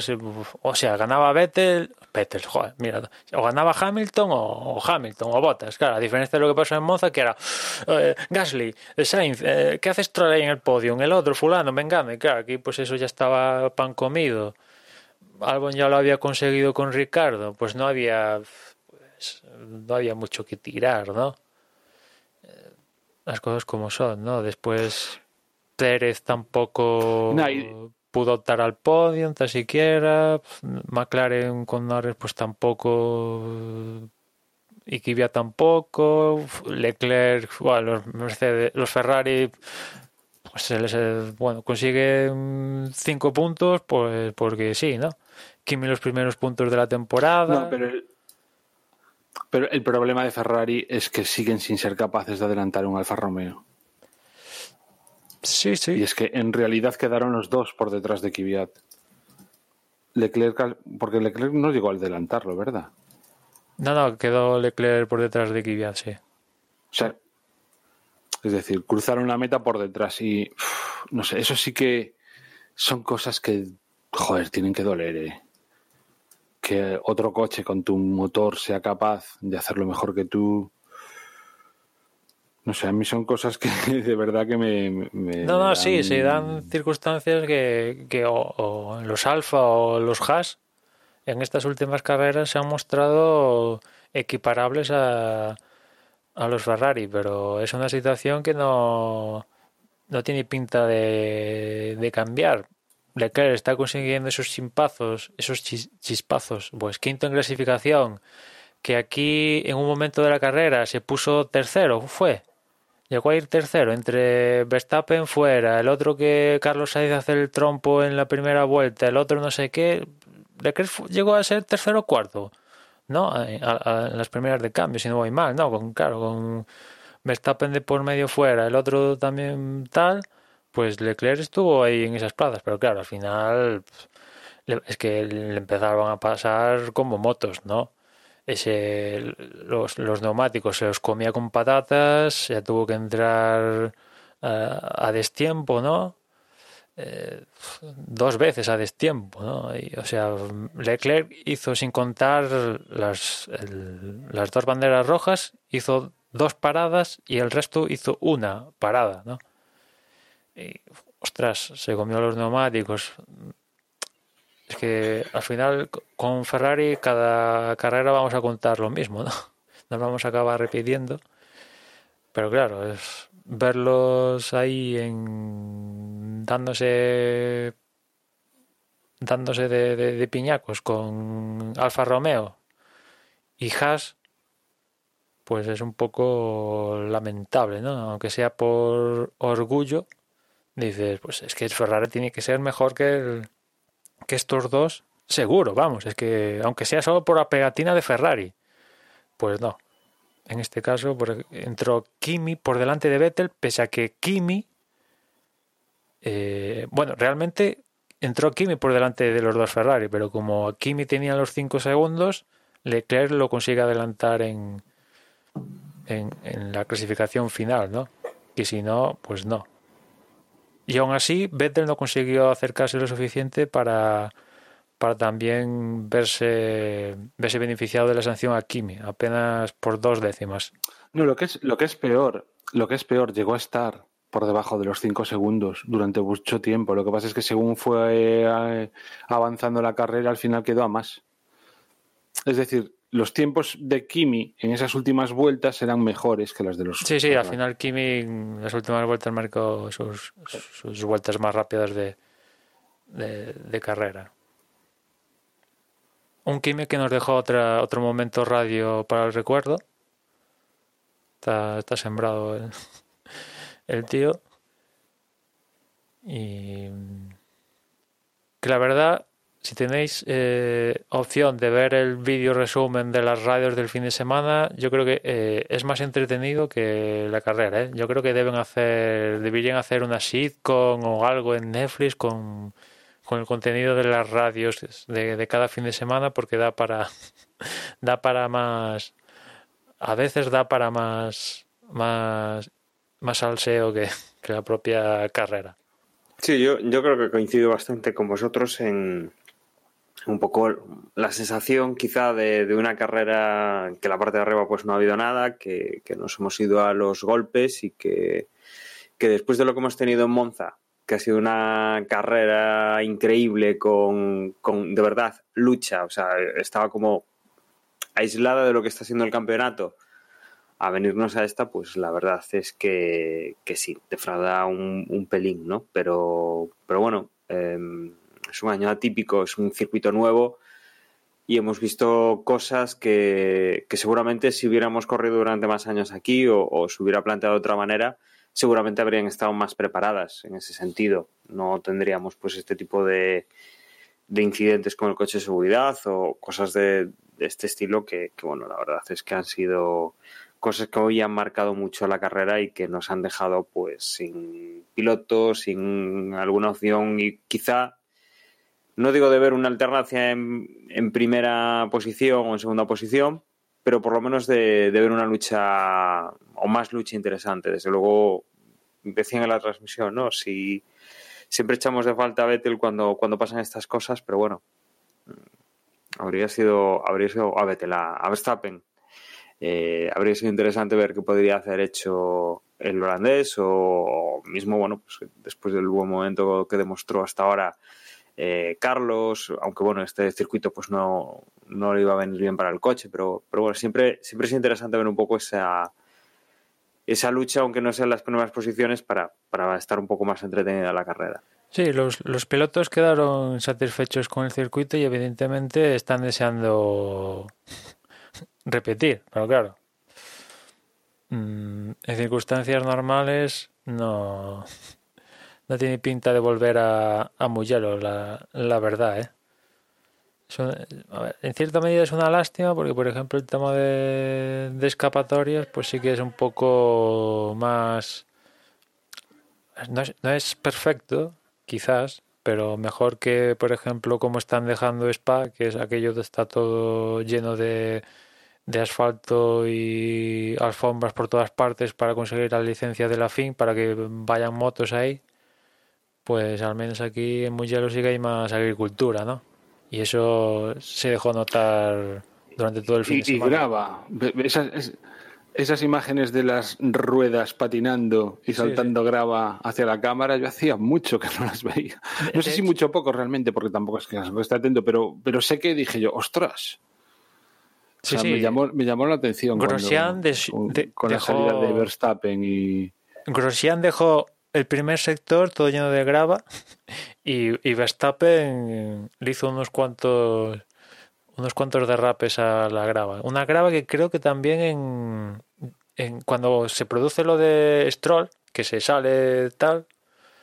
o sea, ganaba Vettel, Vettel, joder, mira, o ganaba Hamilton o, o Hamilton o Bottas, claro, a diferencia de lo que pasó en Monza, que era eh, Gasly, eh, Sainz, eh, ¿qué hace Stroll ahí en el podio? El otro, fulano, vengame, claro, aquí pues eso ya estaba pan comido. Albon ya lo había conseguido con Ricardo, pues no había pues, no había mucho que tirar, ¿no? Las cosas como son, ¿no? Después Pérez tampoco No, y- pudo optar al podio, tan siquiera. McLaren con Norris, pues tampoco. Y Kvyat tampoco. Leclerc, bueno, los Mercedes, los Ferrari, pues se les, bueno, consiguen cinco puntos, pues porque sí, ¿no? Kimi los primeros puntos de la temporada. No, pero el, pero el problema de Ferrari es que siguen sin ser capaces de adelantar un Alfa Romeo. Sí, Y sí. es que en realidad quedaron los dos por detrás de Kvyat. Leclerc, porque Leclerc no llegó a adelantarlo, ¿verdad? No, no, quedó Leclerc por detrás de Kvyat, sí. O sea, es decir, cruzaron la meta por detrás y no sé, eso sí que son cosas que, joder, tienen que doler, ¿eh? Que otro coche con tu motor sea capaz de hacerlo mejor que tú. No sé, a mí son cosas que de verdad que me. me- No, no, me sí, dan- se dan circunstancias que, que o, o los Alfa o los Haas en estas últimas carreras se han mostrado equiparables a, a los Ferrari, pero es una situación que no, no tiene pinta de, de cambiar. Leclerc está consiguiendo esos chispazos, esos chis- chispazos, pues quinto en clasificación, que aquí en un momento de la carrera se puso tercero, fue, Llegó a ir tercero entre Verstappen fuera, el otro que Carlos Sainz hace el trompo en la primera vuelta, el otro no sé qué. Leclerc llegó a ser tercero o cuarto, ¿no? En las primeras de cambio, si no voy mal, ¿no? Con, claro, con Verstappen de por medio fuera, el otro también tal, pues Leclerc estuvo ahí en esas plazas, pero claro, al final le- es que le empezaron a pasar como motos, ¿no? ese los, los neumáticos se los comía con patatas, ya tuvo que entrar a, a destiempo, ¿no? Eh, dos veces a destiempo, ¿no? Y, o sea, Leclerc hizo sin contar las, las dos banderas rojas, hizo dos paradas y el resto hizo una parada, ¿no? Ostras, se comió los neumáticos. Es que al final co- con Ferrari cada carrera vamos a contar lo mismo, ¿no? Nos vamos a acabar repitiendo. Pero claro, es verlos ahí en dándose dándose de, de- de piñacos con Alfa Romeo y Haas, pues es un poco lamentable, ¿no? Aunque sea por orgullo, dices, pues es que el Ferrari tiene que ser mejor que el, que estos dos, seguro, vamos, es que aunque sea solo por la pegatina de Ferrari, pues no. En este caso por- entró Kimi por delante de Vettel, pese a que Kimi, eh, bueno, realmente entró Kimi por delante de los dos Ferrari, pero como Kimi tenía los 5 segundos, Leclerc lo consigue adelantar en, en, en la clasificación final, ¿no? Y si no, pues no. Y aún así, Vettel no consiguió acercarse lo suficiente para, para también verse, verse beneficiado de la sanción a Kimi, apenas por dos décimas. No, lo que es, lo que es peor, lo que es peor, llegó a estar por debajo de los 5 segundos durante mucho tiempo. Lo que pasa es que según fue eh, avanzando la carrera, al final quedó a más. Es decir, los tiempos de Kimi en esas últimas vueltas eran mejores que las de los. Sí, sí, al final Kimi en las últimas vueltas marcó sus, sus vueltas más rápidas de, de, de carrera. Un Kimi que nos dejó otra, otro momento radio para el recuerdo. Está, está sembrado el, el tío. Y que la verdad, si tenéis eh, opción de ver el vídeo resumen de las radios del fin de semana, yo creo que eh, es más entretenido que la carrera. ¿eh? Yo creo que deben hacer, deberían hacer una sitcom o algo en Netflix con, con el contenido de las radios de, cada fin de semana porque da para, da para más. A veces da para más. más. más salseo que, que la propia carrera. Sí, yo, yo creo que coincido bastante con vosotros en un poco la sensación quizá de, de una carrera que la parte de arriba pues no ha habido nada, que, que nos hemos ido a los golpes y que, que después de lo que hemos tenido en Monza, que ha sido una carrera increíble con, con de verdad lucha, o sea, estaba como aislada de lo que está siendo el campeonato, a venirnos a esta, pues la verdad es que, que sí, defrauda un, un pelín, ¿no? Pero, pero bueno, eh, es un año atípico, es un circuito nuevo y hemos visto cosas que, seguramente si hubiéramos corrido durante más años aquí o, se hubiera planteado de otra manera, seguramente habrían estado más preparadas en ese sentido. No tendríamos pues este tipo de, de incidentes con el coche de seguridad o cosas de, de este estilo que, bueno, la verdad es que han sido cosas que hoy han marcado mucho la carrera y que nos han dejado pues sin pilotos, sin alguna opción y quizá no digo de ver una alternancia en, en, primera posición o en segunda posición, pero por lo menos de, ver una lucha o más lucha interesante. Desde luego, decían en la transmisión, ¿no? Si siempre echamos de falta a Vettel cuando, cuando pasan estas cosas, pero bueno, habría sido, habría sido a Vettel, a, a Verstappen. Eh, habría sido interesante ver qué podría hacer hecho el holandés o mismo, bueno, pues después del buen momento que demostró hasta ahora eh, Carlos, aunque bueno, este circuito pues no, no le iba a venir bien para el coche, pero, pero bueno, siempre, siempre es interesante ver un poco esa, esa lucha, aunque no sean las primeras posiciones, para, para estar un poco más entretenida la carrera. Sí, los, los pilotos quedaron satisfechos con el circuito y evidentemente están deseando repetir, pero claro, mm, en circunstancias normales no, no tiene pinta de volver a, a la, verdad, ¿eh? En cierta medida es una lástima porque, por ejemplo, el tema de, escapatorias, pues sí que es un poco más... No es, no es, perfecto, quizás, pero mejor que, por ejemplo, como están dejando Spa, que es aquello que está todo lleno de, de asfalto y alfombras por todas partes para conseguir la licencia de la FIN, para que vayan motos ahí pues al menos aquí en Mugello sí que hay más agricultura, ¿no? Y eso se dejó notar durante todo el fin y, de semana. Y graba. Esas, esas, imágenes de las ruedas patinando y saltando sí, sí. grava hacia la cámara, yo hacía mucho que no las veía. No sé si mucho o poco realmente, porque tampoco es que esté atento, pero, pero sé que dije yo, ostras. O sea, me, llamó, me llamó la atención Grosjean cuando, de, con, de, con dejó, la salida de Verstappen y... Grosjean dejó el primer sector todo lleno de grava y, y Verstappen le hizo unos cuantos unos cuantos derrapes a la grava. Una grava que creo que también en, cuando se produce lo de Stroll, que se sale tal,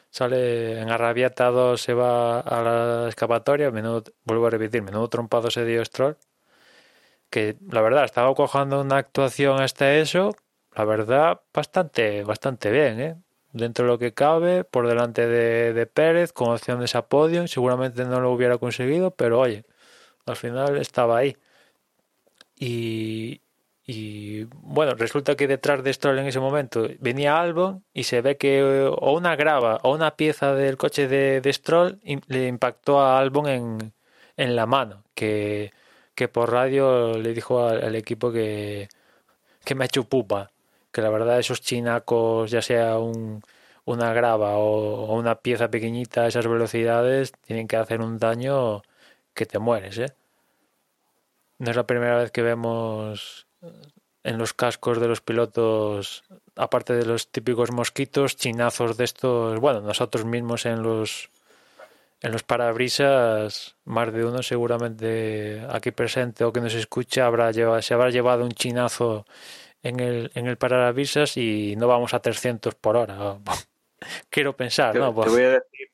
sale en arrabiatado, se va a la escapatoria, menudo, vuelvo a repetir, menudo trompado se dio Stroll, que la verdad estaba cojando una actuación hasta eso, la verdad, bastante, bastante bien, ¿eh? Dentro de lo que cabe, por delante de, de Pérez, con opciones a podio. Seguramente no lo hubiera conseguido, pero oye, al final estaba ahí. Y, bueno, resulta que detrás de Stroll en ese momento venía Albon y se ve que o una grava o una pieza del coche de, de Stroll le impactó a Albon en, en la mano, que, que por radio le dijo al, al equipo que, que me ha hecho pupa que la verdad esos chinacos, ya sea un, una grava o, una pieza pequeñita a esas velocidades, tienen que hacer un daño que te mueres, ¿eh? No es la primera vez que vemos en los cascos de los pilotos, aparte de los típicos mosquitos, chinazos de estos, bueno, nosotros mismos en los en los parabrisas, más de uno seguramente aquí presente o que nos escucha habrá llevado, se habrá llevado un chinazo en el, en el parabrisas y no vamos a 300 por hora. Quiero pensar, te, ¿no? Te voy, a decir,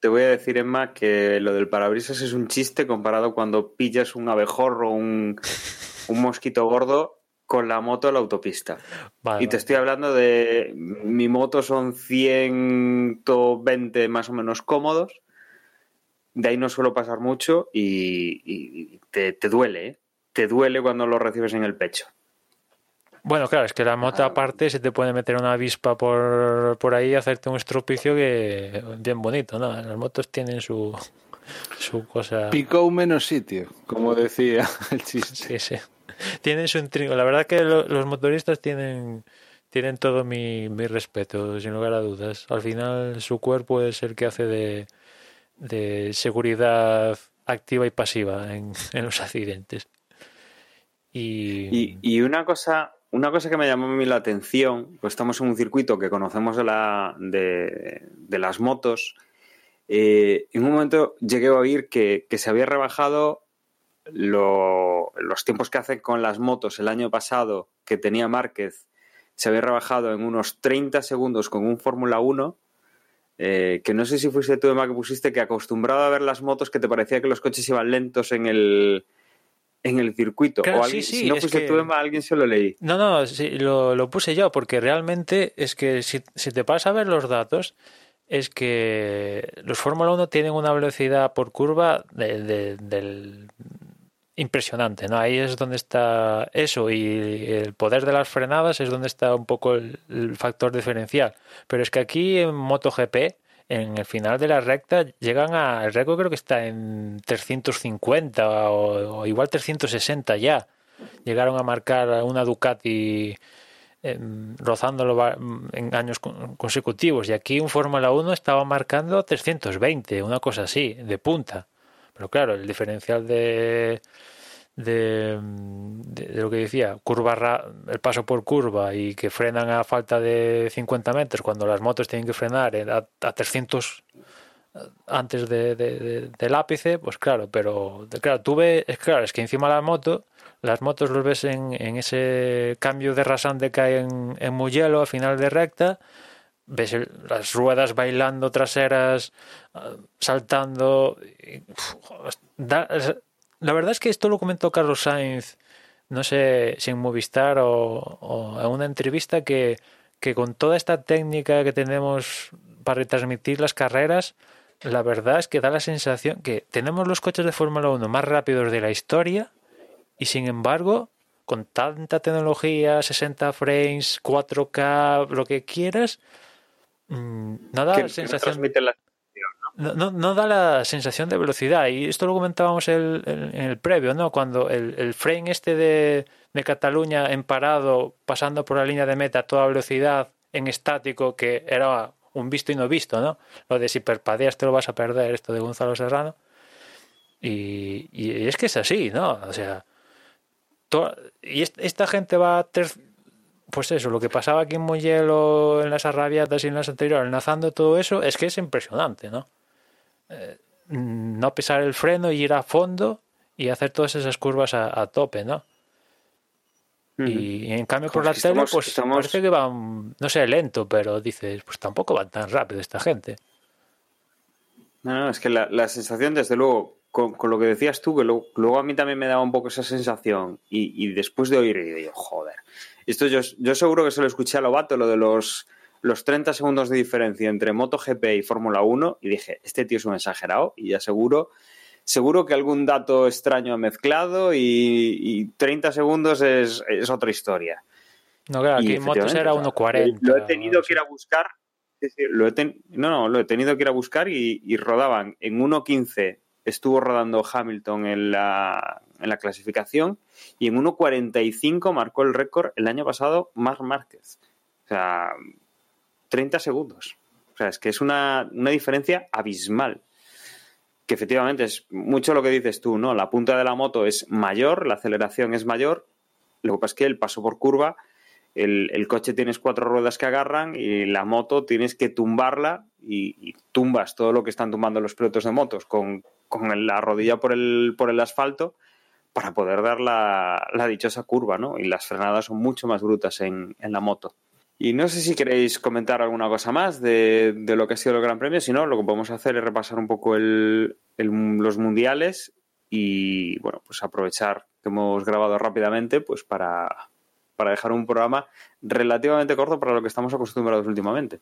te voy a decir, Emma, que lo del parabrisas es un chiste comparado cuando pillas un abejorro o un, un mosquito gordo con la moto en la autopista. Vale, y te estoy hablando de. Mi moto son 120 más o menos cómodos. De ahí no suelo pasar mucho y, y te, te, duele, ¿eh? te duele cuando lo recibes en el pecho. Bueno, claro, es que la moto aparte se te puede meter una avispa por, por ahí y hacerte un estropicio que bien bonito, ¿no? Las motos tienen su, su cosa. Picó menos sitio, como decía el chiste. Sí, sí. Tienen su intrigo. La verdad que lo- los motoristas tienen, tienen todo mi, mi respeto, sin lugar a dudas. Al final su cuerpo es el que hace de, de seguridad activa y pasiva en, en los accidentes. Y, Y, y una cosa, una cosa que me llamó a mí la atención, pues estamos en un circuito que conocemos de, la, de, las motos. eh, en un momento llegué a oír que, que se había rebajado lo- los tiempos que hace con las motos el año pasado que tenía Márquez, se había rebajado en unos 30 segundos con un Fórmula 1. eh, que no sé si fuiste tú, Emma, que pusiste que acostumbrado a ver las motos que te parecía que los coches iban lentos en el, en el circuito. Claro, o alguien, sí, si no fuiste que- tú, Emma, alguien se lo leí. No, no, sí, lo, lo puse yo porque realmente es que si, si te pasas a ver los datos, es que los Fórmula 1 tienen una velocidad por curva de- de- del impresionante, ¿no? Ahí es donde está eso y el poder de las frenadas es donde está un poco el, el factor diferencial. Pero es que aquí en MotoGP, en el final de la recta, llegan a, el récord creo que está en 350 o, igual 360 ya llegaron a marcar una Ducati em, rozándolo en años con- consecutivos y aquí un Fórmula 1 estaba marcando 320, una cosa así, de punta. Pero claro, el diferencial de, de, de- lo que decía, curva el paso por curva y que frenan a falta de 50 metros cuando las motos tienen que frenar a, a 300 antes de, de- de- del ápice, pues claro, pero claro, tú ves, es claro, es que encima la moto, las motos los ves en, en ese cambio de rasante que hay en, en Mugello a final de recta, ves las ruedas bailando traseras, ah, saltando. da- la verdad es que esto lo comentó Carlos Sainz, no sé si en Movistar o, o en una entrevista, que, que con toda esta técnica que tenemos para retransmitir las carreras, la verdad es que da la sensación que tenemos los coches de Fórmula 1 más rápidos de la historia y sin embargo, con tanta tecnología, 60 frames, 4K, lo que quieras, mm, no da Que- la que no sensación no, no, no da la sensación de velocidad. Y esto lo comentábamos el- el- en el previo, ¿no? Cuando el, el frame este de, de Cataluña en parado, pasando por la línea de meta a toda velocidad, en estático, que era un visto y no visto, ¿no? Lo de si parpadeas te lo vas a perder, esto de Gonzalo Serrano. Y, y es que es así, ¿no? O sea, y est- esta gente va a ter- pues eso, lo que pasaba aquí en Mugello, en las arrabiatas y en las anteriores, enlazando todo eso, es que es impresionante, ¿no? Eh, no pisar el freno y ir a fondo y hacer todas esas curvas a, a tope, ¿no? Y en cambio por la tele, estamos- pues estamos- parece que van, no sé, lento, pero dices, pues tampoco van tan rápido esta gente. No, no, es que la, la sensación, desde luego, con, con lo que decías tú, que lo- luego a mí también me daba un poco esa sensación, y, y después de oír, y digo, joder, esto yo, yo seguro que se lo escuché a Lobato, lo de los, los 30 segundos de diferencia entre MotoGP y Fórmula 1, y dije, este tío es un exagerado, y ya seguro, seguro que algún dato extraño ha mezclado, y, y 30 segundos es, es otra historia. No, claro, aquí en motos era o sea, 1.40. Lo he tenido que ir a buscar. lo he ten- no, no, lo he tenido que ir a buscar y, y rodaban en 1.15. Estuvo rodando Hamilton en la, en la clasificación y en 1.45 marcó el récord el año pasado Marc Márquez. O sea, 30 segundos. O sea, es que es una, una diferencia abismal. Que efectivamente es mucho lo que dices tú, ¿no? La punta de la moto es mayor, la aceleración es mayor. Lo que pasa es que el paso por curva el, coche tienes cuatro ruedas que agarran y la moto tienes que tumbarla y, y tumbas todo lo que están tumbando los pilotos de motos con, con la rodilla por el, por el asfalto para poder dar la, la dichosa curva, ¿no? Y las frenadas son mucho más brutas en, en la moto. Y no sé si queréis comentar alguna cosa más de, de lo que ha sido el Gran Premio, si no, lo que podemos hacer es repasar un poco el, los mundiales y, bueno, pues aprovechar que hemos grabado rápidamente, pues para, para dejar un programa relativamente corto para lo que estamos acostumbrados últimamente.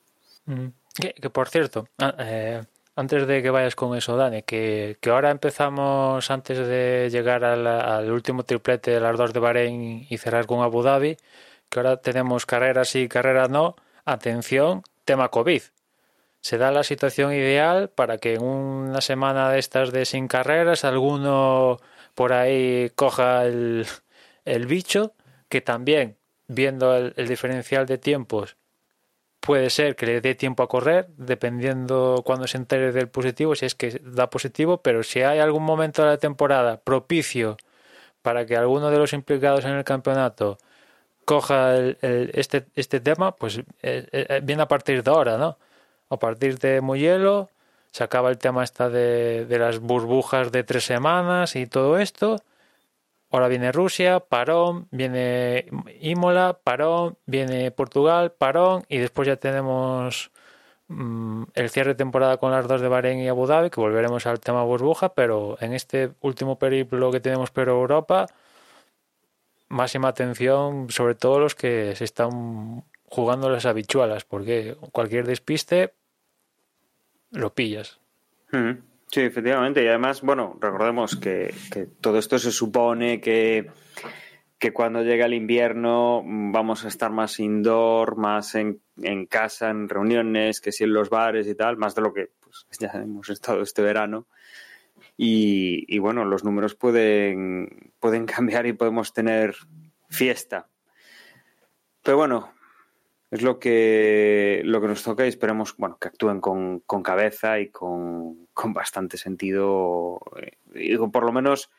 Que, que, por cierto, ah, eh, antes de que vayas con eso, Dani, que, que ahora empezamos antes de llegar al, al último triplete de las dos de Bahrein y cerrar con Abu Dhabi, que ahora tenemos carreras y carreras no. Atención, tema COVID. Se da la situación ideal para que en una semana de estas de sin carreras alguno por ahí coja el, el bicho, que también, viendo el diferencial de tiempos, puede ser que le dé tiempo a correr, dependiendo cuando se entere del positivo, si es que da positivo, pero si hay algún momento de la temporada propicio para que alguno de los implicados en el campeonato coja este, este tema, pues eh, eh, viene a partir de ahora, ¿no? A partir de Muyelo, se acaba el tema esta de, de las burbujas de tres semanas y todo esto. Ahora viene Rusia, parón, viene Imola, parón, viene Portugal, parón y después ya tenemos mmm, el cierre de temporada con las dos de Bahrein y Abu Dhabi, que volveremos al tema burbuja, pero en este último periplo que tenemos por Europa, máxima atención sobre todo los que se están jugando las habichuelas, porque cualquier despiste lo pillas. Mm, sí, efectivamente. Y además, bueno, recordemos que, que todo esto se supone que, que, cuando llega el invierno vamos a estar más indoor, más en, en, casa, en reuniones, que si en los bares y tal, más de lo que pues, ya hemos estado este verano. Y, bueno, los números pueden, pueden cambiar y podemos tener fiesta. Pero bueno, es lo que, lo que nos toca y esperemos bueno, que actúen con, con cabeza y con, con, bastante sentido. Y por lo menos,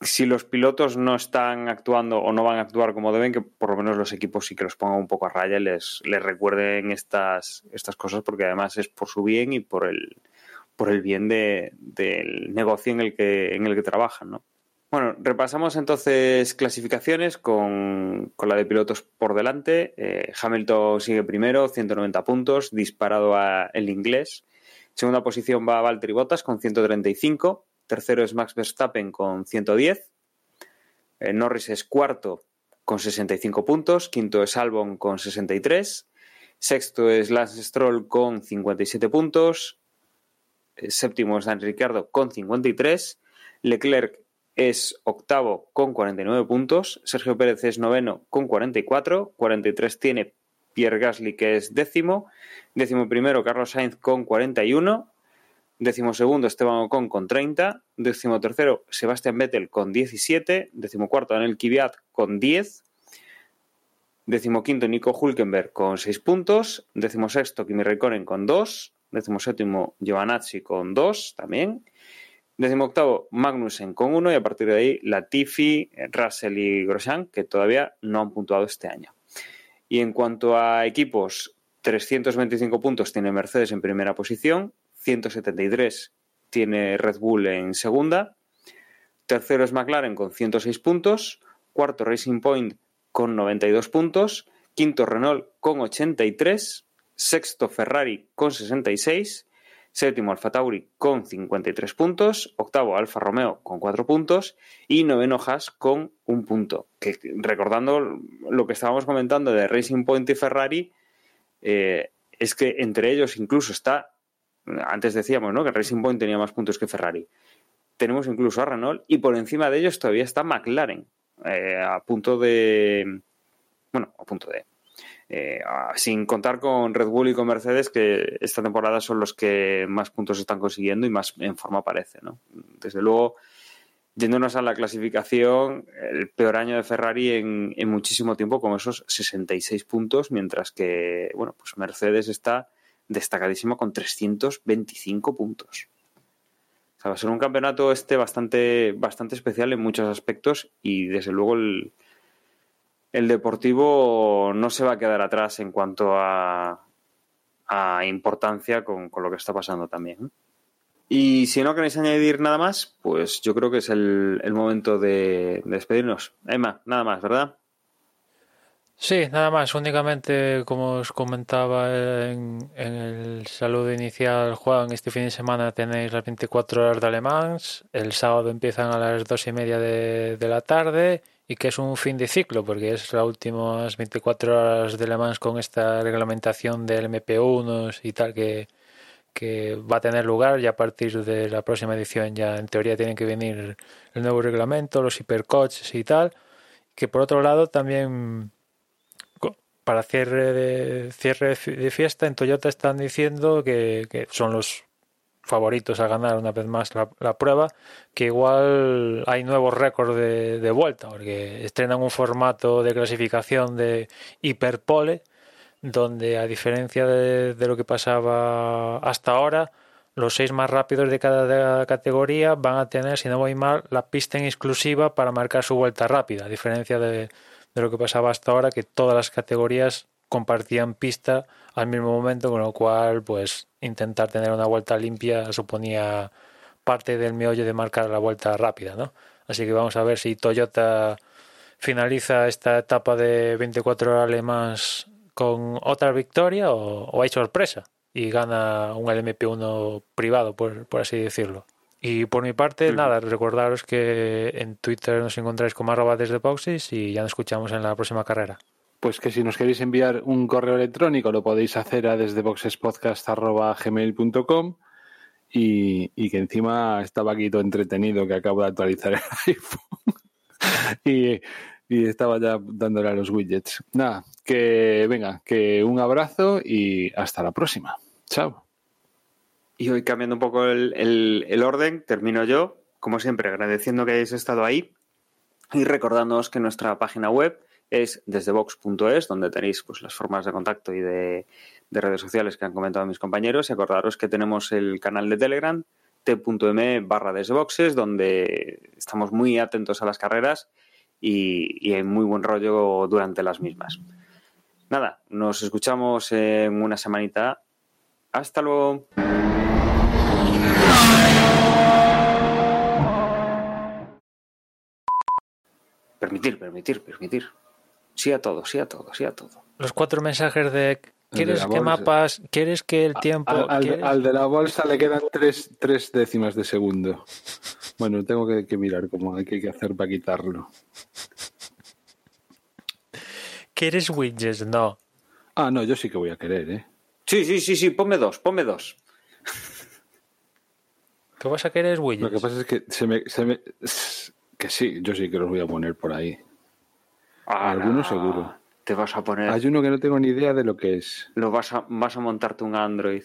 si los pilotos no están actuando o no van a actuar como deben, que por lo menos los equipos sí que los pongan un poco a raya y les, les recuerden estas, estas cosas, porque además es por su bien y por el, por el bien de, del negocio en el que, en el que trabajan, ¿no? Bueno, repasamos entonces clasificaciones con, con la de pilotos por delante. Eh, Hamilton sigue primero, 190 puntos, disparado a el inglés. Segunda posición va Valtteri Bottas con 135. Tercero es Max Verstappen con 110. Eh, Norris es cuarto con 65 puntos. Quinto es Albon con 63. Sexto es Lance Stroll con 57 puntos. Eh, séptimo es Dan Ricciardo con 53. Leclerc es octavo con 49 puntos, Sergio Pérez es noveno con 44, 43 tiene Pierre Gasly que es décimo, décimo primero Carlos Sainz con 41, décimo segundo Esteban Ocon con 30, décimo tercero Sebastián Vettel con 17, décimo cuarto Daniel Kvyat con 10, décimo quinto Nico Hulkenberg con 6 puntos, décimo sexto Kimi Raikkonen con 2, décimo séptimo Giovanazzi con 2 también, Décimo octavo, Magnussen con uno y a partir de ahí Latifi, Russell y Grosjean, que todavía no han puntuado este año. Y en cuanto a equipos, 325 puntos tiene Mercedes en primera posición, 173 tiene Red Bull en segunda, tercero es McLaren con 106 puntos, cuarto Racing Point con 92 puntos, quinto Renault con 83, sexto Ferrari con 66, séptimo Alfa Tauri con 53 puntos, octavo Alfa Romeo con 4 puntos y noveno Haas con un punto. Que recordando lo que estábamos comentando de Racing Point y Ferrari, eh, es que entre ellos incluso está, antes decíamos ¿no? que Racing Point tenía más puntos que Ferrari. Tenemos incluso a Renault y por encima de ellos todavía está McLaren, eh, a punto de. Bueno, a punto de eh, sin contar con Red Bull y con Mercedes, que esta temporada son los que más puntos están consiguiendo y más en forma aparece. ¿no? Desde luego, yéndonos a la clasificación, el peor año de Ferrari en, muchísimo tiempo con esos 66 puntos, mientras que bueno, pues Mercedes está destacadísimo con 325 puntos. Va a ser un campeonato este bastante, bastante especial en muchos aspectos y desde luego el, el Deportivo no se va a quedar atrás en cuanto a, a importancia con, lo que está pasando también. Y si no queréis añadir nada más, pues yo creo que es el, el momento de, de, despedirnos. Emma, nada más, ¿verdad? Sí, nada más. Únicamente, como os comentaba en, en, el saludo inicial, Juan, este fin de semana tenéis las 24 horas de Alemán. El sábado empiezan a las dos y media de la tarde y que es un fin de ciclo porque es las últimas 24 horas de Le Mans con esta reglamentación del MP1 y tal que, que va a tener lugar ya a partir de la próxima edición ya en teoría tienen que venir el nuevo reglamento, los hipercoches y tal, que por otro lado también para cierre de cierre de fiesta en Toyota están diciendo que, que son los favoritos a ganar una vez más la, prueba, que igual hay nuevos récords de, vuelta, porque estrenan un formato de clasificación de hiperpole, donde a diferencia de, lo que pasaba hasta ahora, los seis más rápidos de cada categoría van a tener, si no voy mal, la pista en exclusiva para marcar su vuelta rápida, a diferencia de lo que pasaba hasta ahora, que todas las categorías compartían pista al mismo momento, con lo cual, pues intentar tener una vuelta limpia suponía parte del meollo de marcar la vuelta rápida, ¿no? Así que vamos a ver si Toyota finaliza esta etapa de 24 horas alemanas con otra victoria o, o, hay sorpresa y gana un LMP1 privado, por, por así decirlo. Y por mi parte, sí. nada, recordaros que en Twitter nos encontráis como arroba desde boxes y ya nos escuchamos en la próxima carrera. Pues que si nos queréis enviar un correo electrónico lo podéis hacer a desde boxespodcast.gmail.com y, y que encima estaba aquí todo entretenido que acabo de actualizar el iPhone y, y estaba ya dándole a los widgets. Nada, que venga, que un abrazo y hasta la próxima. Chao. Y hoy cambiando un poco el, el, el, orden, termino yo, como siempre, agradeciendo que hayáis estado ahí y recordándoos que nuestra página web es desdevox.es, donde tenéis pues, las formas de contacto y de, de, redes sociales que han comentado mis compañeros. Y acordaros que tenemos el canal de Telegram, t.m barra desboxes, donde estamos muy atentos a las carreras y, y hay muy buen rollo durante las mismas. Nada, nos escuchamos en una semanita. Hasta luego. Permitir, permitir, permitir. Sí a todo, sí a todo, sí a todo. Los cuatro mensajes de ¿Quieres que mapas? ¿Quieres que el tiempo? Al, al, al, de la bolsa le quedan tres, tres décimas de segundo. Bueno, tengo que, que mirar cómo hay que hacer para quitarlo. ¿Quieres widgets? No. Ah, no, yo sí que voy a querer, ¿eh? Sí, sí, sí, sí, ponme dos, ponme dos. ¿Qué vas a querer widgets? Lo que pasa es que se me, se me, que sí, yo sí que los voy a poner por ahí. Algunos seguro. Te vas a poner. Hay uno que no tengo ni idea de lo que es. Lo vas a, vas a montarte un Android.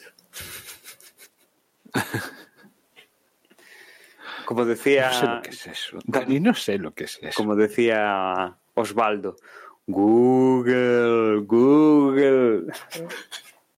Como decía. No sé lo que es eso. Dani, no sé lo que es eso. Como decía Osvaldo. Google, Google.